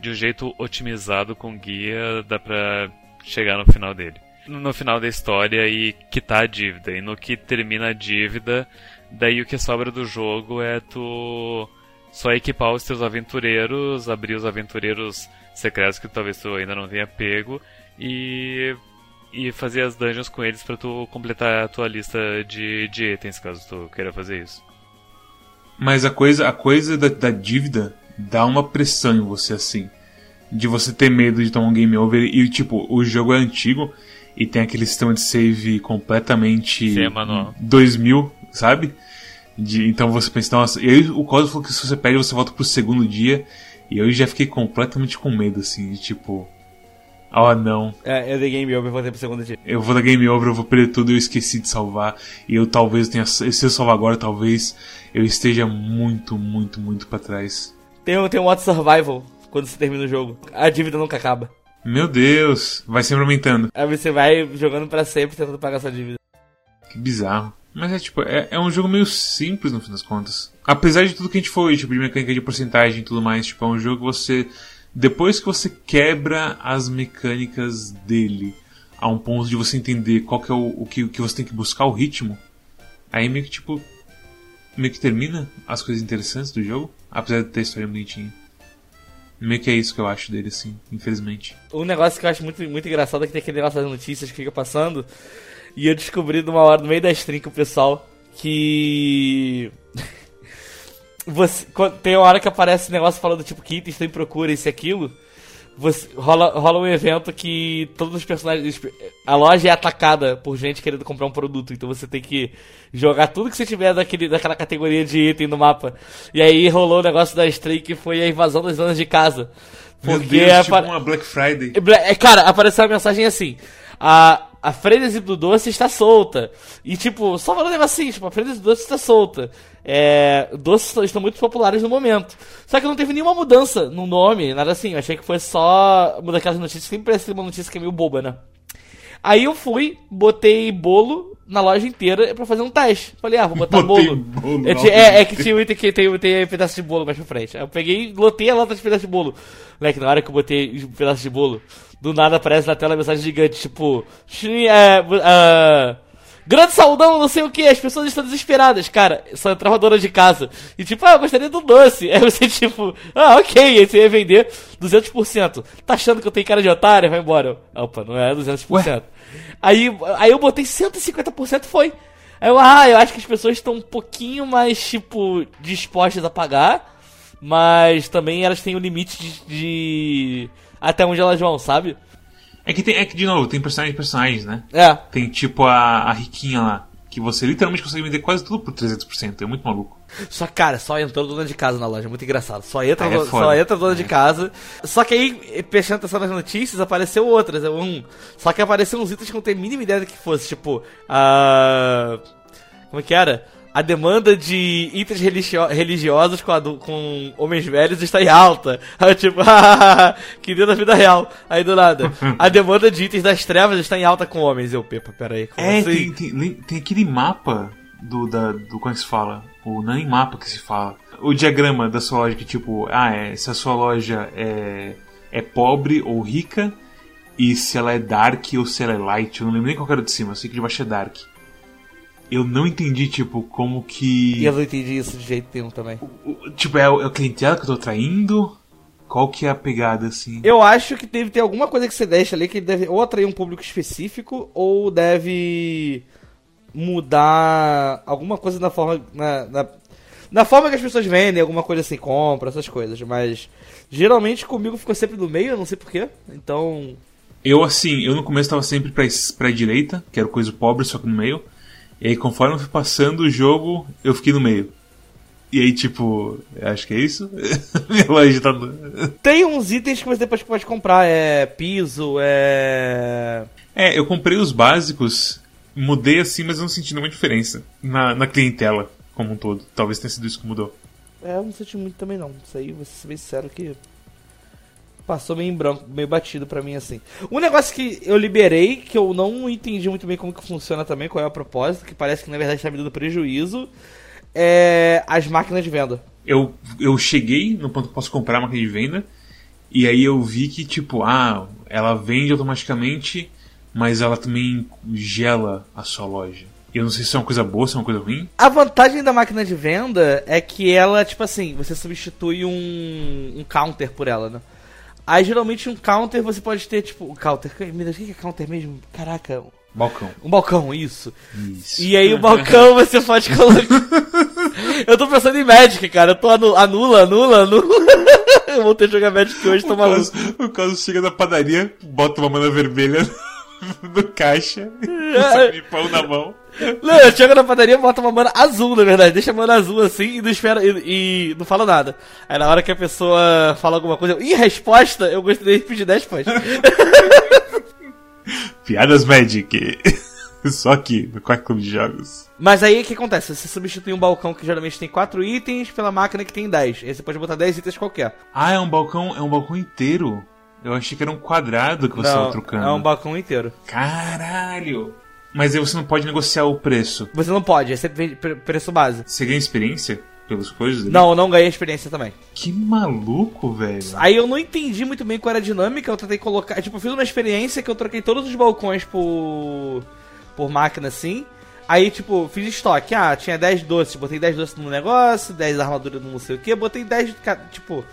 de um jeito otimizado com guia, dá pra chegar no final dele. No final da história e quitar a dívida. E no que termina a dívida, daí o que sobra do jogo é tu só equipar os teus aventureiros, abrir os aventureiros secretos que talvez tu ainda não tenha pego e e fazer as dungeons com eles para tu completar a tua lista de, de itens, caso tu queira fazer isso. Mas a coisa, a coisa da, da dívida dá uma pressão em você assim, de você ter medo de tomar um game over e tipo, o jogo é antigo e tem aquele sistema de save completamente Sim, 2000, sabe? De, então você pensa, nossa, e aí o código falou que se você perde você volta pro segundo dia e eu já fiquei completamente com medo, assim, de tipo. Oh não. É, eu dei game over, vou ter pro segundo dia. Eu vou dar game over, eu vou perder tudo, eu esqueci de salvar. E eu talvez tenha. Se eu salvar agora, talvez eu esteja muito, muito, muito para trás. Tem, tem um modo survival quando você termina o jogo. A dívida nunca acaba. Meu Deus, vai sempre aumentando. Aí você vai jogando para sempre tentando pagar sua dívida. Que bizarro. Mas é tipo, é, é um jogo meio simples no fim das contas. Apesar de tudo que a gente foi, tipo, de mecânica de porcentagem e tudo mais, tipo, é um jogo que você. Depois que você quebra as mecânicas dele a um ponto de você entender qual que é o, o, que, o que você tem que buscar, o ritmo, aí meio que tipo. meio que termina as coisas interessantes do jogo, apesar de ter a história bonitinha. Meio que é isso que eu acho dele, assim, infelizmente. Um negócio que eu acho muito, muito engraçado é que tem aquele negócio das notícias que fica passando. E eu descobri numa hora, no meio da stream com o pessoal, que. Você, tem uma hora que aparece negócio falando tipo que itens tem procura, isso e aquilo. Você, rola, rola um evento que todos os personagens. A loja é atacada por gente querendo comprar um produto. Então você tem que jogar tudo que você tiver daquele, daquela categoria de item no mapa. E aí rolou o negócio da stream que foi a invasão das donas de casa. Meu Porque Deus, é tipo uma Black Friday. é, é, Cara, apareceu uma mensagem assim. A, a Frenesi do Doce está solta. E, tipo, só falando negocinho, tipo, a Frenesi do Doce está solta. É, doces estão- muito populares no momento. Só que não teve nenhuma mudança no nome, nada assim. Eu achei que foi só uma daquelas notícias. Sempre parece uma notícia que é meio boba, né? Aí eu fui, botei bolo na loja inteira pra fazer um teste. Falei, ah, vou botar bolo. bolo Eu é, é que tinha um item que tem, tem pedaço de bolo mais pra frente. Aí eu peguei, lotei a lata de pedaço de bolo. Moleque, na hora que eu botei um pedaço de bolo, do nada aparece na tela a mensagem gigante, tipo. "Xi- É, ah, Grande saudão, não sei o que, as pessoas estão desesperadas. Cara, só entrava dona de casa. E tipo, ah, eu gostaria do doce. Aí você, tipo, ah, ok, aí você ia vender 200%. Tá achando que eu tenho cara de otário? Vai embora. Opa, não é 200%. Aí, aí eu botei 150% foi. Aí eu, ah, eu acho que as pessoas estão um pouquinho mais, tipo, dispostas a pagar. Mas também elas têm o limite de, de até onde elas vão, sabe? É que tem, é que, de novo, tem personagens e personagens, né? É. Tem tipo a, a riquinha lá, que você literalmente consegue vender quase tudo por 300%. É muito maluco. Só, cara, só entrou dona de casa na loja, muito engraçado. Só entra, é do- só entra dona de casa. Só que aí, prestando atenção nas notícias, apareceu outras. é Um, só que apareceu uns itens que eu não tenho a mínima ideia do que fosse. Tipo, a. Como é que era? A demanda de itens religio- religiosos com, com homens velhos está em alta. Aí eu, tipo, que deu na vida real. Aí do nada. A demanda de itens das trevas está em alta com homens. Eu, pepa, peraí. Como É, assim? tem, tem, tem aquele mapa do, da, do. Como é que se fala? O não é mapa que se fala. O diagrama da sua loja que, tipo, ah, é, se a sua loja é, é pobre ou rica, e se ela é dark ou se ela é light. Eu não lembro nem qual era de cima, eu sei que de baixo é dark. Eu não entendi, tipo, como que. E eu não entendi isso de jeito nenhum também. o- Tipo, é o, é o clientela que eu tô traindo? Qual que é a pegada, assim? Eu acho que deve ter alguma coisa que você deixa ali que deve ou atrair um público específico ou deve mudar alguma coisa na forma na, na, na forma que as pessoas vendem, alguma coisa assim, compra, essas coisas. Mas geralmente comigo ficou sempre no meio, eu não sei porquê. Então. Eu, assim, eu no começo tava sempre pra, pra direita, que era coisa pobre, só que no meio. E aí, conforme eu fui passando o jogo, eu fiquei no meio. E aí, tipo, acho que é isso. Minha loja tá. Tem uns itens que você depois pode comprar, é piso, é. É, eu comprei os básicos, mudei assim, mas eu não senti nenhuma diferença na, na clientela como um todo. Talvez tenha sido isso que mudou. É, eu não senti muito também não. Isso aí, vou ser bem sincero que. Passou meio em branco, meio batido pra mim assim. Um negócio que eu liberei, que eu não entendi muito bem como que funciona também, qual é o propósito, que parece que na verdade tá me dando prejuízo, é as máquinas de venda. Eu, eu cheguei no ponto que posso comprar a máquina de venda, e aí eu vi que, tipo, ah, ela vende automaticamente, mas ela também gela a sua loja. Eu não sei se é uma coisa boa, se é uma coisa ruim. A vantagem da máquina de venda é que ela, tipo assim, você substitui um, um counter por ela, né? Aí geralmente um counter você pode ter, tipo, um counter. Meu Deus, o que é counter mesmo? Caraca, Balcão. um balcão, isso. Isso. E aí o balcão você pode colocar. eu tô pensando em Magic, cara. Eu tô anu- anula, anula, anula. eu vou ter que jogar Magic hoje, tô maluco. o caso chega na padaria, bota uma mana vermelha no caixa, É. um pão na mão. Não, eu chego na padaria e boto uma mana azul, na verdade. Deixa a mana azul assim e não espera e, e não fala nada. Aí na hora que a pessoa fala alguma coisa, eu, ih, resposta, eu gostaria de pedir 10 pães. Piadas Magic. Só aqui, no Quarto Clube de Jogos. Mas aí o que acontece? Você substitui um balcão que geralmente tem 4 itens pela máquina que tem 10. Aí você pode botar 10 itens qualquer. Ah, é um balcão, é um balcão inteiro. Eu achei que era um quadrado que você não, tava trocando. é um balcão inteiro. Caralho! Mas aí você não pode negociar o preço. Você não pode, é sempre preço base. Você ganha experiência pelas coisas? Não, não ganhei experiência também. Que maluco, velho. Aí eu não entendi muito bem qual era a dinâmica, eu tentei colocar. Tipo, eu fiz uma experiência que eu troquei todos os balcões por. por máquina assim. Aí, tipo, fiz estoque. Ah, tinha 10 doces, botei 10 doces no negócio, 10 armaduras no não sei o que, botei 10 de ca- Tipo.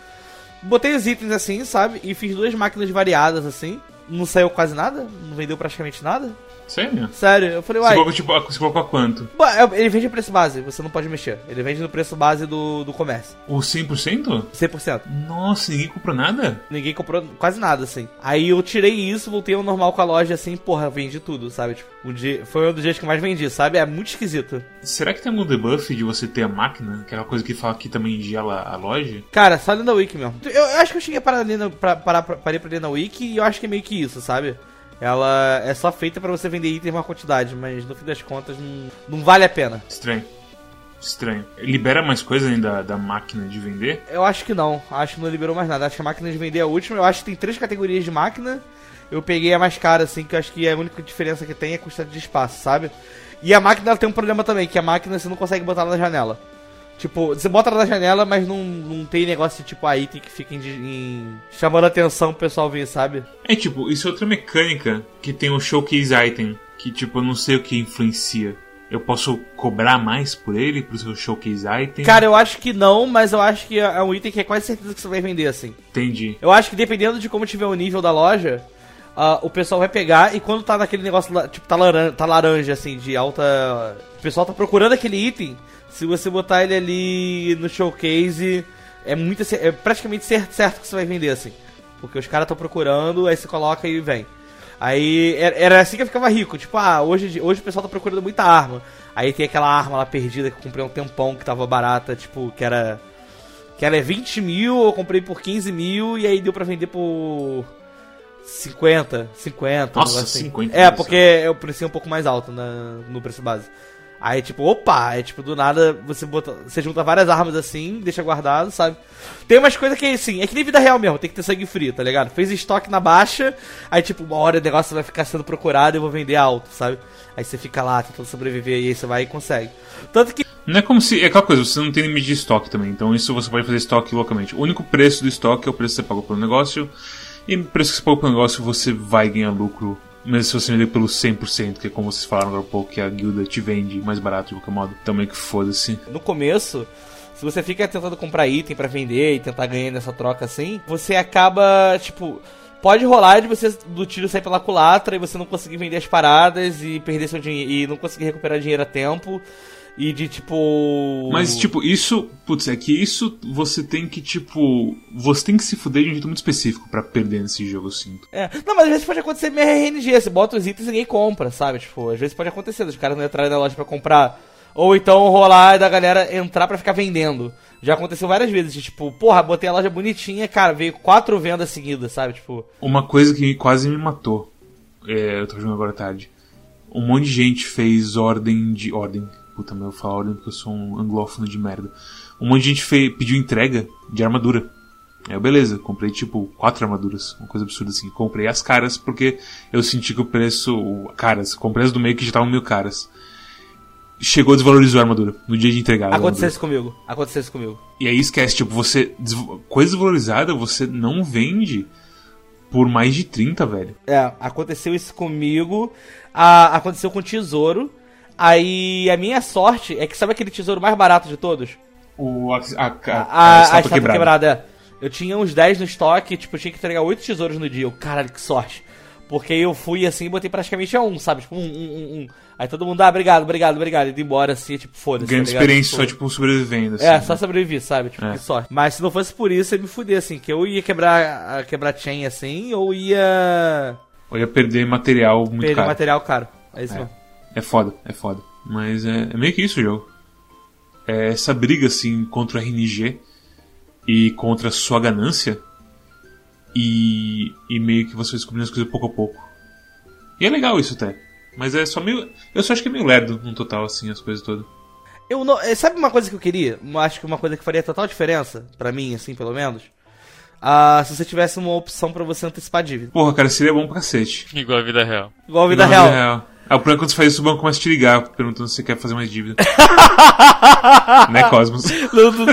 Botei os itens assim, sabe? E fiz duas máquinas variadas assim. Não saiu quase nada, não vendeu praticamente nada. Sério? Sério, eu falei, Você uai. colocou, tipo, você colocou a quanto? É- Ele vende a preço base, você não pode mexer. Ele vende no preço base do, do comércio. O 100%? 100%. Nossa, ninguém comprou nada? Ninguém comprou quase nada, assim. Aí eu tirei isso, voltei ao normal com a loja, assim, porra, vendi tudo, sabe? Tipo, um dia, foi um dos dias que mais vendi, sabe? É muito esquisito. Será que tem algum debuff de você ter a máquina? Aquela coisa que fala que também gela a loja? Cara, só ali na Wiki mesmo. Eu, eu acho que eu cheguei a parar ali na, pra, parar, pra- parei pra ler na Wiki e eu acho que é meio que isso, sabe? Ela é só feita pra você vender itens em uma quantidade, mas no fim das contas não, não vale a pena. Estranho. Estranho. Libera mais coisa além da, máquina de vender? Eu acho que não, acho que não liberou mais nada. Acho que a máquina de vender é a última. Eu acho que tem três categorias de máquina. Eu peguei a mais cara, assim, que eu acho que a única diferença que tem é a custa de espaço, sabe? E a máquina ela tem um problema também, que a máquina você não consegue botar ela na janela. Tipo, você bota na janela, mas não, não tem negócio de tipo a item que fica em, em- chamando a atenção pro pessoal ver, sabe? É tipo, isso é outra mecânica que tem o showcase item, que tipo, eu não sei o que influencia. Eu posso cobrar mais por ele, pro seu showcase item? Cara, eu acho que não, mas eu acho que é um item que é quase certeza que você vai vender, assim. Entendi. Eu acho que dependendo de como tiver o nível da loja, ah, o pessoal vai pegar e quando tá naquele negócio, lá, tipo, tá laranja, tá laranja, assim, de alta. O pessoal tá procurando aquele item. Se você botar ele ali no showcase, é muito é praticamente certo, certo que você vai vender, assim. Porque os caras estão procurando, aí você coloca e vem. Aí era, assim que eu ficava rico, tipo, ah, hoje, hoje o pessoal tá procurando muita arma. Aí tem aquela arma lá perdida que eu comprei um tempão que tava barata, tipo, que era. Que era 20 mil, eu comprei por 15 mil e aí deu pra vender por 50, 50. um Nossa, assim. 50, É, porque o preço é um pouco mais alto na, no preço base. Aí, tipo, opa, aí, tipo, do nada você bota, você junta várias armas assim, deixa guardado, sabe? Tem umas coisas que, assim, é que nem vida real mesmo, tem que ter sangue frio, tá ligado? Fez estoque na baixa, aí, tipo, uma hora o negócio vai ficar sendo procurado e eu vou vender alto, sabe? Aí você fica lá tentando sobreviver e aí você vai e consegue. Tanto que Não é como se. É aquela coisa, você não tem limite de estoque também. Então isso você pode fazer estoque localmente. O único preço do estoque é o preço que você pagou pelo negócio. E o preço que você pagou pelo negócio você vai ganhar lucro. Mesmo se você vender pelo 100%, que é como vocês falaram agora há pouco, que a guilda te vende mais barato de qualquer modo. Também que foda-se. no começo, se você fica tentando comprar item pra vender e tentar ganhar nessa troca assim, você acaba, tipo, pode rolar de você do tiro sair pela culatra e você não conseguir vender as paradas e perder seu dinheiro e não conseguir recuperar dinheiro a tempo e de tipo Mas, tipo, isso. Putz, é que isso você tem que, tipo. Você tem que se fuder de um jeito muito específico pra perder nesse jogo, eu sinto. É. Não, mas às vezes pode acontecer meio RNG, você bota os itens e ninguém compra, sabe? Tipo, às vezes pode acontecer, os caras não entrarem na loja pra comprar. Ou então rolar da galera entrar pra ficar vendendo. Já aconteceu várias vezes, de tipo, porra, botei a loja bonitinha, cara, veio quatro vendas seguidas, sabe? Tipo, Uma coisa que quase me matou. É, eu tô jogando agora à tarde. Um monte de gente fez ordem de. Ordem. Puta, mas eu falar ordem porque eu sou um anglófono de merda. Um monte de gente fez, pediu entrega de armadura. Aí eu, beleza, comprei tipo quatro armaduras, uma coisa absurda assim. Comprei as caras porque eu senti que o preço. o- Caras, comprei as do meio que já estavam mil caras. Chegou, desvalorizou a armadura no dia de entregar. aconteceu isso comigo. Aconteceu isso comigo. E aí esquece, tipo, você. Coisa desvalorizada você não vende por mais de 30, velho. É, aconteceu isso comigo. A, aconteceu com tesouro. Aí a minha sorte é que sabe aquele tesouro mais barato de todos? O, a, a, a, A, a, estátua quebrada. é. Eu tinha uns 10 no estoque, tipo, eu tinha que entregar 8 tesouros no dia. Eu, caralho, que sorte. Porque eu fui assim e botei praticamente a um, sabe? Tipo, um, um, um, um. Aí todo mundo, ah, obrigado, obrigado, obrigado. E indo embora assim, tipo, foda-se. Ganhando tá experiência só, Tipo, tipo, sobrevivendo. Assim, É, né? só sobrevivi, sabe? Tipo, É. que sorte. Mas se não fosse por isso, eu me fuder, assim, que eu ia quebrar, a- quebrar chain assim, ou ia Ou ia perder material muito perder caro. material caro. É isso É. mesmo. É foda, é foda. Mas é, é meio que isso o jogo. É essa briga, assim, contra o RNG e contra a sua ganância. E, e meio que você descobrindo as coisas pouco a pouco. E é legal isso até. Mas é só meio. Eu só acho que é meio lerdo no total, assim, as coisas todas. Eu não, eh, sabe uma coisa que eu queria? Eu Acho que uma coisa que faria total diferença, pra mim, assim, pelo menos. Ah, se você tivesse uma opção pra você antecipar a dívida. Porra, cara, seria bom pra cacete. Igual a vida real. Igual a vida Não, real. É, Ah, o problema é quando você faz isso, o banco começa a te ligar, perguntando se você quer fazer mais dívida. né, Cosmos? Não, não...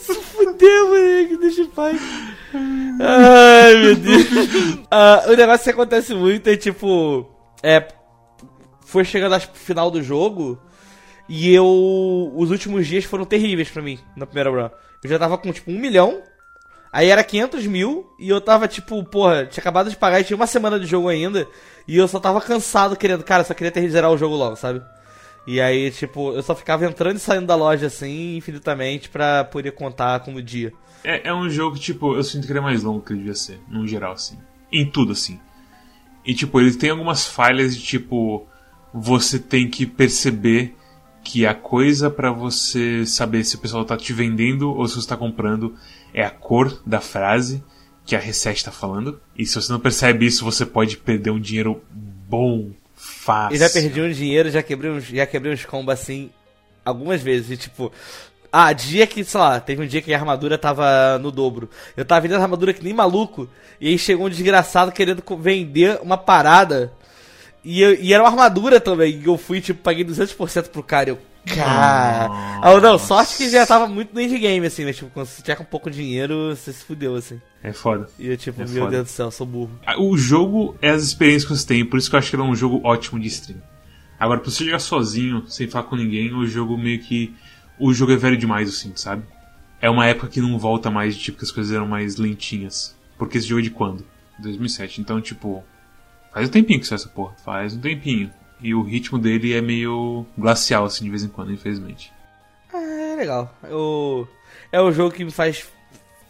Se fudeu, moleque, deixa o pai. Ai, meu Deus. Ah, o negócio que acontece muito é tipo. É. Foi chegando ao final do jogo. E eu. Os últimos dias foram terríveis pra mim na primeira run. Eu já tava com tipo um milhão. Aí era 500 mil. E eu tava tipo, porra, tinha acabado de pagar e tinha uma semana de jogo ainda. E eu só tava cansado querendo. Cara, só queria ter zerar o jogo logo, sabe? E aí, tipo, eu só ficava entrando e saindo da loja assim, infinitamente, pra poder contar como dia. É, é um jogo, tipo, eu sinto que ele é mais longo que ele devia ser, no geral, assim. Em tudo, assim. E, tipo, ele tem algumas falhas de, tipo, você tem que perceber que a coisa para você saber se o pessoal tá te vendendo ou se você tá comprando é a cor da frase que a Reset tá falando. E se você não percebe isso, você pode perder um dinheiro bom, fácil. Eu já perdi um dinheiro, já quebrei uns, já quebrei uns combos assim algumas vezes. E, tipo, ah, dia que, sei lá, teve um dia que a armadura tava no dobro. Eu tava vendendo a armadura que nem maluco. E aí chegou um desgraçado querendo vender uma parada. E, eu, e era uma armadura também. E eu fui, tipo, paguei 200% pro cara. Eu, cara. Ah, não, sorte que já tava muito no endgame, assim, né? Tipo, quando você tiver com pouco dinheiro, você se fudeu, assim. É foda. E eu, tipo, É meu foda. Deus do céu, sou burro. O jogo é as experiências que você tem, por isso que eu acho que ele é um jogo ótimo de stream. Agora, pra você jogar sozinho, sem falar com ninguém, o jogo meio que. O jogo é velho demais, eu sinto, sabe? É uma época que não volta mais, tipo, que as coisas eram mais lentinhas. Porque esse jogo é de quando? 2007. Então, tipo. Faz um tempinho que saiu essa porra. Faz um tempinho. E o ritmo dele é meio glacial, assim, de vez em quando, infelizmente. É legal. Eu, é o jogo que me faz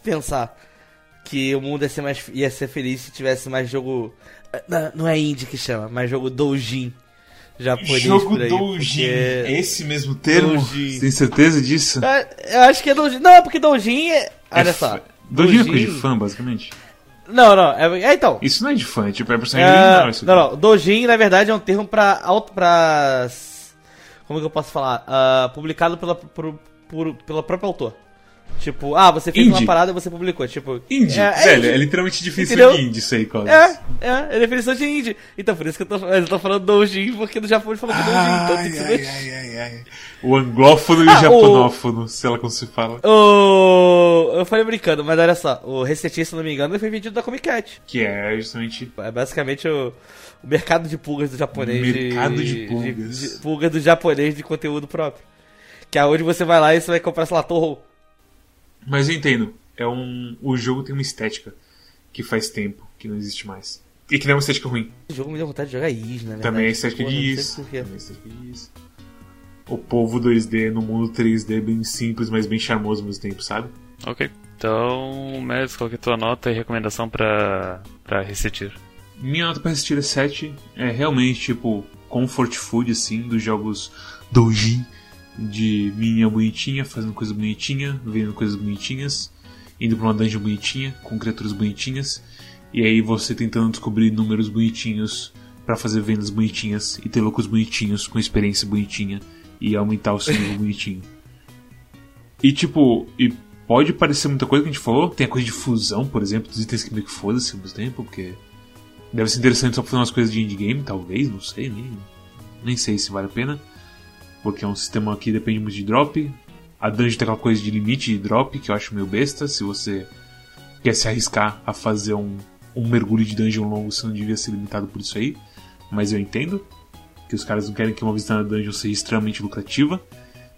pensar que o mundo ia ser, mais, ia ser feliz se tivesse mais jogo. Não, não é indie que chama, mas jogo doujin japonês por aí. porque- esse mesmo termo? Doujin. Tem certeza disso? É, Eu acho que é doujin. Não, porque doujin é. Olha É só. Doujin é coisa de fã, basicamente. Não, não. É, é então. Isso não é de fã, é tipo, é personagem É, original. Isso não, não. Doujin, na verdade, é um termo pra. auto- pra como que eu posso falar? Ah, publicado pela, por, por- pela própria autor. Tipo, ah, você fez Indie. uma parada e você publicou. Tipo, Indie, é, é velho, indie. é literalmente definição Entendeu? de indie isso aí, Cosmos. É, é, é definição de indie. Então, por isso que eu tô, eu tô falando doujin, porque no Japão eles falam que é doujin, então tem que Ai, ai, ai, ai. O anglófono e o Ah, japonófono, sei lá como se fala. O... Eu falei brincando, mas olha só, o Resetinha, se não me engano, ele foi vendido da Comic Cat. Que é justamente. É basicamente o, o mercado de pulgas do japonês. Mercado de pulgas. De, pulgas do japonês de conteúdo próprio. Que é onde você vai lá e você vai comprar, sei lá, Torro. Mas eu entendo. É um. O jogo tem uma estética que faz tempo que não existe mais. E que não é uma estética ruim. Esse jogo me deu vontade de jogar Is, né? Também é estética de quê. Também é estética de isso. O povo 2D no mundo 3D bem simples, mas bem charmoso ao mesmo tempo, sabe? Ok. Então, Mads, qual que é a tua nota e recomendação pra, pra Resetir? Minha nota pra assistir é 7. É realmente tipo comfort food, assim, dos jogos doujin. De minha bonitinha, fazendo coisas bonitinhas, vendo coisas bonitinhas, indo pra uma dungeon bonitinha, com criaturas bonitinhas. E aí você tentando descobrir números bonitinhos pra fazer vendas bonitinhas e ter lucros bonitinhos com experiência bonitinha e aumentar o seu nível bonitinho. E tipo, e pode parecer muita coisa que a gente falou. Tem a coisa de fusão, por exemplo, dos itens que meio que foda-se ao mesmo tempo, porque deve ser interessante só fazer umas coisas de endgame, talvez, não sei, nem, nem sei se vale a pena. Porque é um sistema que depende muito de drop. A dungeon tem aquela coisa de limite de drop, que eu acho meio besta. Se você quer se arriscar a fazer um, um mergulho de dungeon longo, você não devia ser limitado por isso aí. Mas eu entendo que os caras não querem que uma visita na dungeon seja extremamente lucrativa.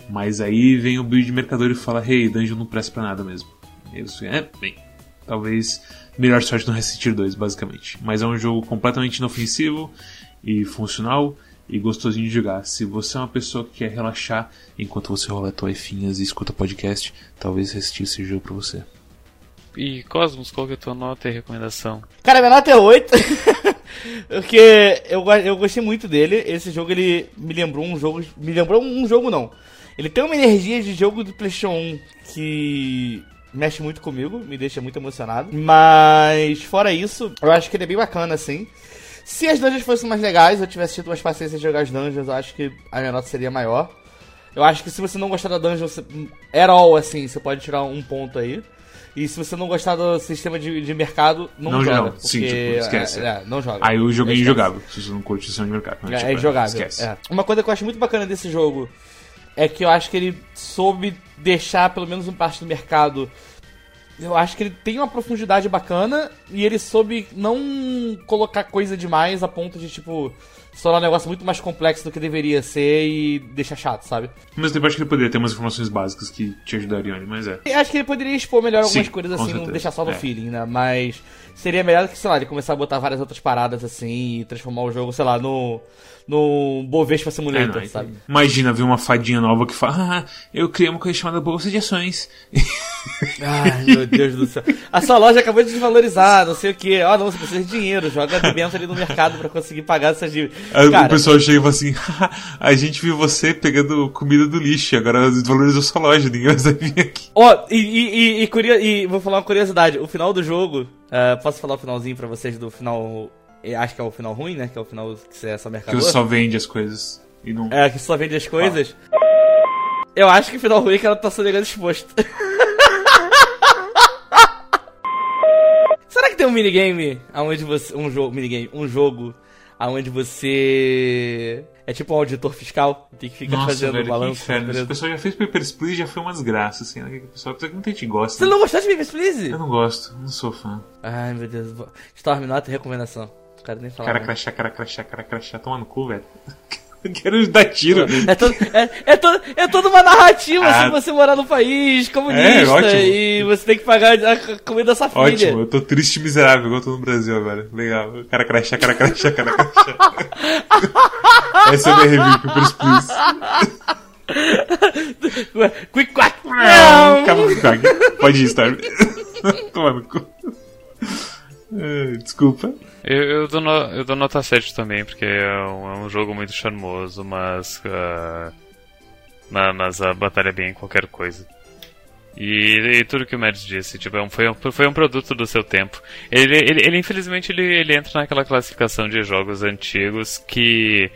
Mas aí vem o build de mercador e fala: Hey, dungeon não presta pra nada mesmo. E você, é, bem, talvez melhor sorte no Resistir 2, basicamente. Mas é um jogo completamente inofensivo e funcional e gostosinho de jogar. Se você é uma pessoa que quer relaxar enquanto você rola toifinhas e escuta podcast, talvez Resistir seja o jogo pra você. E Cosmos, qual que é a tua nota e recomendação? Cara, minha nota é 8. porque eu, eu gostei muito dele. Esse jogo ele me lembrou um jogo. Me lembrou um jogo não. Ele tem uma energia de jogo do PlayStation 1 que mexe muito comigo, me deixa muito emocionado. Mas fora isso, eu acho que ele é bem bacana assim. Se as dungeons fossem mais legais, eu tivesse tido mais paciência de jogar as dungeons, eu acho que a minha nota seria maior. Eu acho que se você não gostar da dungeon, você, at all, assim, você pode tirar um ponto aí. E se você não gostar do sistema de, de mercado, não, Não, joga. não. porque, Sim, tipo, esquece. É, é, não joga. Aí o jogo é injogável, se você não curte o sistema de mercado. né? É, Tipo, é injogável. Esquece. é. Uma coisa que eu acho muito bacana desse jogo é que eu acho que ele soube deixar, pelo menos uma parte do mercado. Eu acho que ele tem uma profundidade bacana e ele soube não colocar coisa demais a ponto de, tipo, se tornar um negócio muito mais complexo do que deveria ser e deixar chato, sabe? Mesmo tempo, acho que ele poderia ter umas informações básicas que te ajudariam ali, mas é. E acho que ele poderia expor melhor algumas Sim, coisas assim, não deixar só no É. feeling, né? Mas seria melhor que, sei lá, ele começar a botar várias outras paradas assim e transformar o jogo, sei lá, no. No Bovespa É, Simulator, não, sabe? Imagina ver uma fadinha nova que fala: Ah, eu criei uma coisa chamada Bolsa de Ações. Ai, meu Deus do céu. A sua loja acabou de desvalorizar, não sei o que. Ó, não, você precisa de dinheiro. Joga dentro ali no mercado pra conseguir pagar essas dívidas. Aí o Cara, pessoal chega e fala assim: "Haha, a gente viu você pegando comida do lixo, agora desvalorizou sua loja, ninguém vai vir aqui. ó, e, e, e, e e vou falar uma curiosidade. O final do jogo, ah, posso falar o finalzinho pra vocês do final... Acho que é o final ruim, né? Que é o final que você é só Que mercador. você só vende as coisas. E não. É, que só vende as coisas. Eu acho que o final ruim é que ela tá sonegando exposto. Será que tem um minigame aonde você. Um jogo. Minigame, um jogo aonde você. É tipo um auditor fiscal, tem que ficar Nossa, fazendo velho, que balanço. inferno. beleza. O pessoal já fez Papers, Please já foi uma desgraça, assim, né? O pessoal, muita gente gosta. Você né? não gostou de Papers, Please? Eu não gosto, não sou fã. Ai, meu Deus. Storm, nota e recomendação. Não nem. Cara não. crachá, cara crachá, cara crachá, toma no cu, velho. Eu quero dar tiro. É, todo, é, é, todo, é toda uma narrativa Ah. sobre você morar num país comunista É, ótimo. e você tem que pagar a comida da sua filha. Ótimo, eu tô triste e miserável, igual eu tô no Brasil agora. Legal. Cara crachá, cara crachá, cara crachá. Essa é a minha review, Papers, Please. Quick quack! Acaba com o Kag. Pode ir, Storm. Toma no cu. Ah, Desculpa. Eu, eu, dou no- eu dou nota 7 também, porque é um, é um jogo muito charmoso, mas. ma- mas a batalha é bem em qualquer coisa. E, e tudo que o Mads disse, tipo, é um- foi, um, foi um produto do seu tempo. Ele, ele, ele, infelizmente, ele, ele entra naquela classificação de jogos antigos que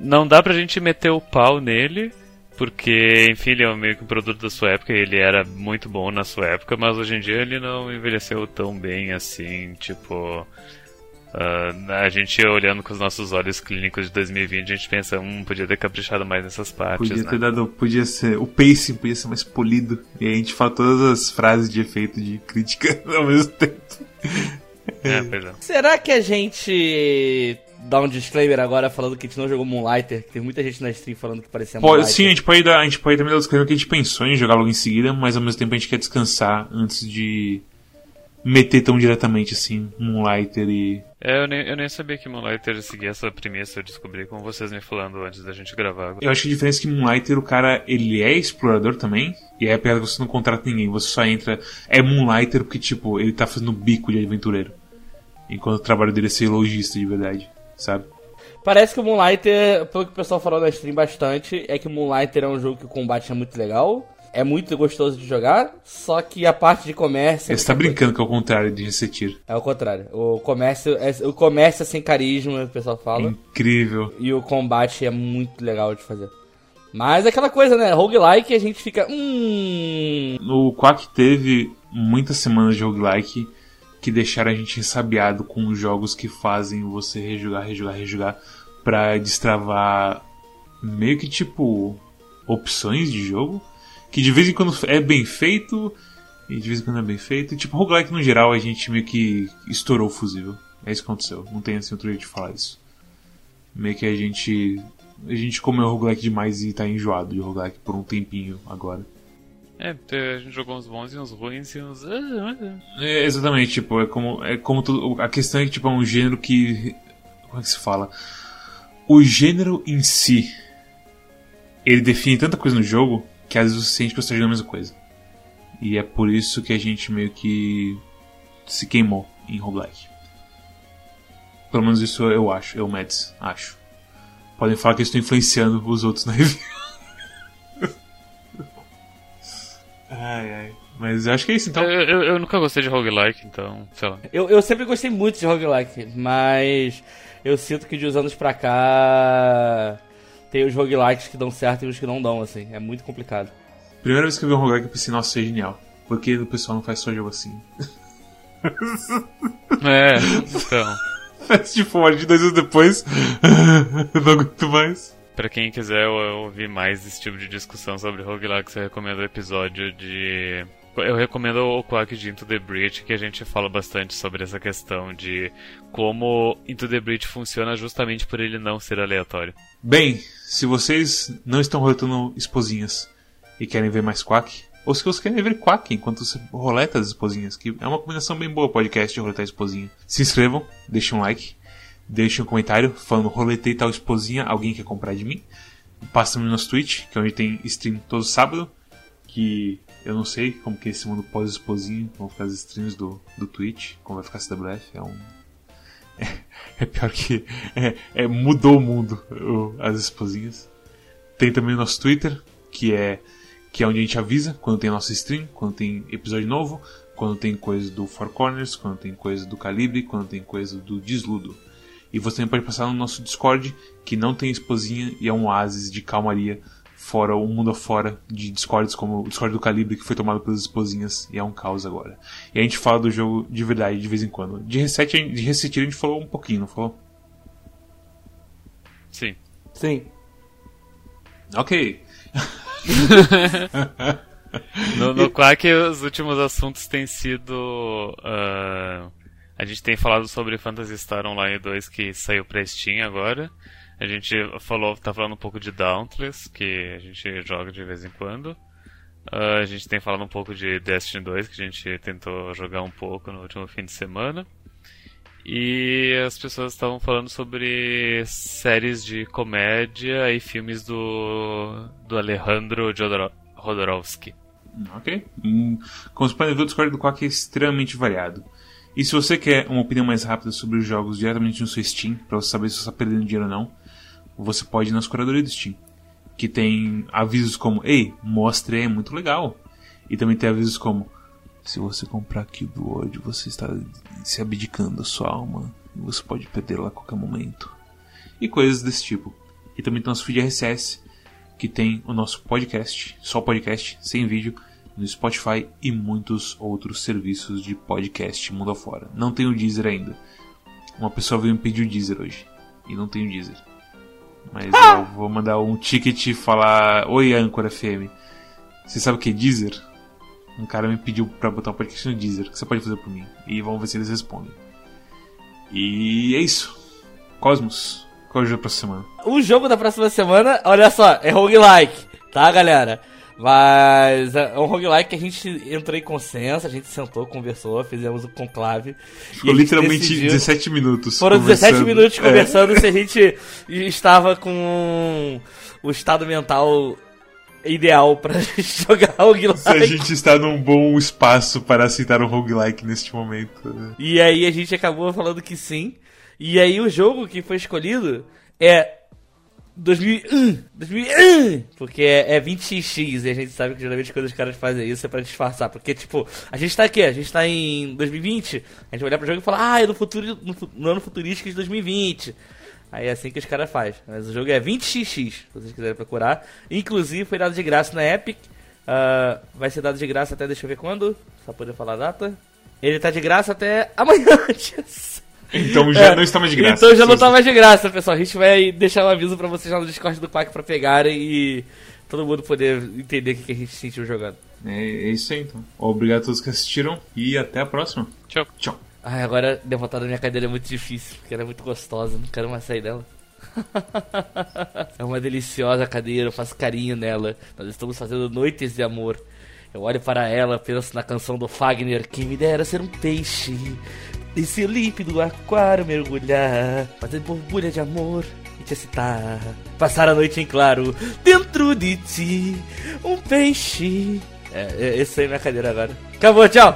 não dá pra gente meter o pau nele, porque, enfim, ele é meio que um produto da sua época, ele era muito bom na sua época, mas hoje em dia ele não envelheceu tão bem assim, tipo. Ah, a gente olhando com os nossos olhos clínicos de 2020, a gente pensa, hum, podia ter caprichado mais nessas partes, Podia né? ter dado. Podia ser. O pacing podia ser mais polido. E aí a gente fala todas as frases de efeito de crítica ao mesmo tempo. É, pois é. Será que a gente dá um disclaimer agora falando que a gente não jogou Moonlighter? Tem muita gente na stream falando que parecia Pode, Moonlighter. sim, a gente pode dar. A gente pode também dar o disclaimer que a gente pensou em jogar logo em seguida, mas ao mesmo tempo a gente quer descansar antes de meter tão diretamente assim Moonlighter e. É, eu nem, eu nem sabia que Moonlighter seguia essa premissa, eu descobri com vocês me falando antes da gente gravar. Eu acho que a diferença é que Moonlighter, o cara, ele é explorador também. E é a piada que você não contrata ninguém, você só entra. É Moonlighter porque, tipo, ele tá fazendo bico de aventureiro. Enquanto o trabalho dele é ser lojista de verdade, sabe? Parece que o Moonlighter, pelo que o pessoal falou na stream bastante, é que o Moonlighter é um jogo que o combate é muito legal. É muito gostoso de jogar, só que a parte de comércio. Você tá brincando que é o contrário de Resetir. É o contrário. O comércio é, o comércio é sem carisma, o pessoal fala. Incrível. E o combate é muito legal de fazer. Mas é aquela coisa, né? Roguelike a gente fica. Hum. No Quack teve muitas semanas de roguelike que deixaram a gente ensabiado com jogos que fazem você rejogar, rejogar, rejogar pra destravar meio que tipo opções de jogo que de vez em quando é bem feito e de vez em quando é bem feito. E, tipo, roguelike no geral a gente meio que estourou o fusível. É isso que aconteceu. Não tem assim outro jeito de falar isso. Meio que a gente. A gente comeu roguelike demais e tá enjoado de roguelike por um tempinho agora. É, a gente jogou uns bons e uns ruins e uns. ah, É, exatamente, tipo, é como, é como tudo, a questão é que tipo, é um gênero que. Como é que se fala? O gênero em si ele define tanta coisa no jogo que às vezes você sente que você está jogando a mesma coisa. E é por isso que a gente meio que se queimou em roguelike. Pelo menos isso eu acho, eu, Mads, acho. Podem falar que eu estou influenciando os outros na review. ai, ai. Mas eu acho que é isso então. Eu, eu, eu nunca gostei de roguelike, então, sei lá. Eu, eu sempre gostei muito de roguelike, mas eu sinto que de uns anos pra cá tem os roguelikes que dão certo e os que não dão, assim. É muito complicado. Primeira vez que eu vi um roguelike eu pensei, nossa, isso é genial. Porque o pessoal não faz só jogo assim. É, então. Faz de fora de dois anos depois. não aguento mais. Pra quem quiser ouvir mais esse tipo de discussão sobre roguelikes, eu recomendo o episódio de. Eu recomendo o Quack de Into the Breach, que a gente fala bastante sobre essa questão de como Into the Breach funciona justamente por ele não ser aleatório. Bem, se vocês não estão roletando esposinhas e querem ver mais Quack, ou se vocês querem ver Quack enquanto você roleta as esposinhas, que é uma combinação bem boa podcast de roletar esposinha. Se inscrevam, deixem um like, deixem um comentário falando roletei tal esposinha, alguém quer comprar de mim. Passa no nosso Twitch, que é onde tem stream todo sábado, que eu não sei como que é esse mundo pós-esposinha, como ficar as streams do, do Twitch, como vai ficar CWF, é um... É, é pior que... É, é, mudou o mundo, o, as esposinhas. Tem também o nosso Twitter, que é que é onde a gente avisa quando tem nossa stream, quando tem episódio novo, quando tem coisa do Four Corners, quando tem coisa do Calibre, quando tem coisa do Desludo. E você também pode passar no nosso Discord, que não tem esposinha e é um oásis de calmaria, fora o mundo afora de Discords, como o Discord do Calibre, que foi tomado pelas esposinhas e é um caos agora. E a gente fala do jogo de verdade de vez em quando. De reset, de reset a gente falou um pouquinho, não falou? Sim. Sim. Ok. no, no Quack, os últimos assuntos têm sido. Uh, a gente tem falado sobre Phantasy Star Online 2 que saiu pra Steam agora. A gente falou, tá falando um pouco de Dauntless, que a gente joga de vez em quando. Uh, a gente tem falado um pouco de Destiny 2, que a gente tentou jogar um pouco no último fim de semana. E as pessoas estavam falando sobre séries de comédia e filmes do, do Alejandro Jodorowsky. Ok. Hum, como você pode ver, o Discord do Quack é extremamente variado. E se você quer uma opinião mais rápida sobre os jogos diretamente no seu Steam, para você saber se você está perdendo dinheiro ou não, você pode ir nas curadorias do Steam. Que tem avisos como, ei, mostre é muito legal. E também tem avisos como, se você comprar Cube World, você está se abdicando da sua alma. E você pode perdê-la a qualquer momento. E coisas desse tipo. E também tem nosso feed RSS, que tem o nosso podcast, só podcast, sem vídeo, no Spotify e muitos outros serviços de podcast mundo afora. Não tem o Deezer ainda. Uma pessoa veio me pedir o Deezer hoje. E não tem o Deezer. Mas ah! eu vou mandar um ticket e falar: Oi, Anchor FM. Você sabe o que é Deezer? Um cara me pediu pra botar um podcast no Deezer. O que você pode fazer por mim? E vamos ver se eles respondem. E é isso. Cosmos, qual é o jogo da próxima semana? O jogo da próxima semana, olha só, é roguelike, tá, galera? Mas é um roguelike que a gente entrou em consenso, a gente sentou, conversou, fizemos o conclave. Ficou literalmente decidiu... 17 minutos. Foram 17 minutos conversando é. se a gente estava com o estado mental ideal pra jogar roguelike. Se a gente está num bom espaço para aceitar um roguelike neste momento. Né? E aí a gente acabou falando que sim. E aí o jogo que foi escolhido é 2001, 2001, porque é, é 20xx e a gente sabe que geralmente quando os caras fazem isso é pra disfarçar, porque tipo, a gente tá aqui, a gente tá em 2020, a gente vai olhar pro jogo e falar, ah, é no futuro, no, no ano futurístico de 2020. Aí é assim que os caras fazem. Mas o jogo é 20xx, se vocês quiserem procurar. Inclusive foi dado de graça na Epic. Uh, vai ser dado de graça até, deixa eu ver quando, só poder falar a data. Ele tá de graça até amanhã, Então já é, não está mais de graça. Então já não está mais de graça, pessoal. A gente vai deixar um aviso pra vocês lá no Discord do Quack pra pegarem e todo mundo poder entender o que a gente sentiu jogando. É, é isso aí, então. Obrigado a todos que assistiram e até a próxima. Tchau. Tchau. Ai, agora levantar da minha cadeira é muito difícil, porque ela é muito gostosa, não quero mais sair dela. é uma deliciosa cadeira, eu faço carinho nela. Nós estamos fazendo noites de amor. Eu olho para ela, penso na canção do Fagner, que me dera ser um peixe. Esse límpido aquário mergulhar, fazer borbulha de amor e te excitar. Passar a noite em claro, dentro de ti, um peixe. É, esse aí é minha cadeira agora. Acabou, tchau!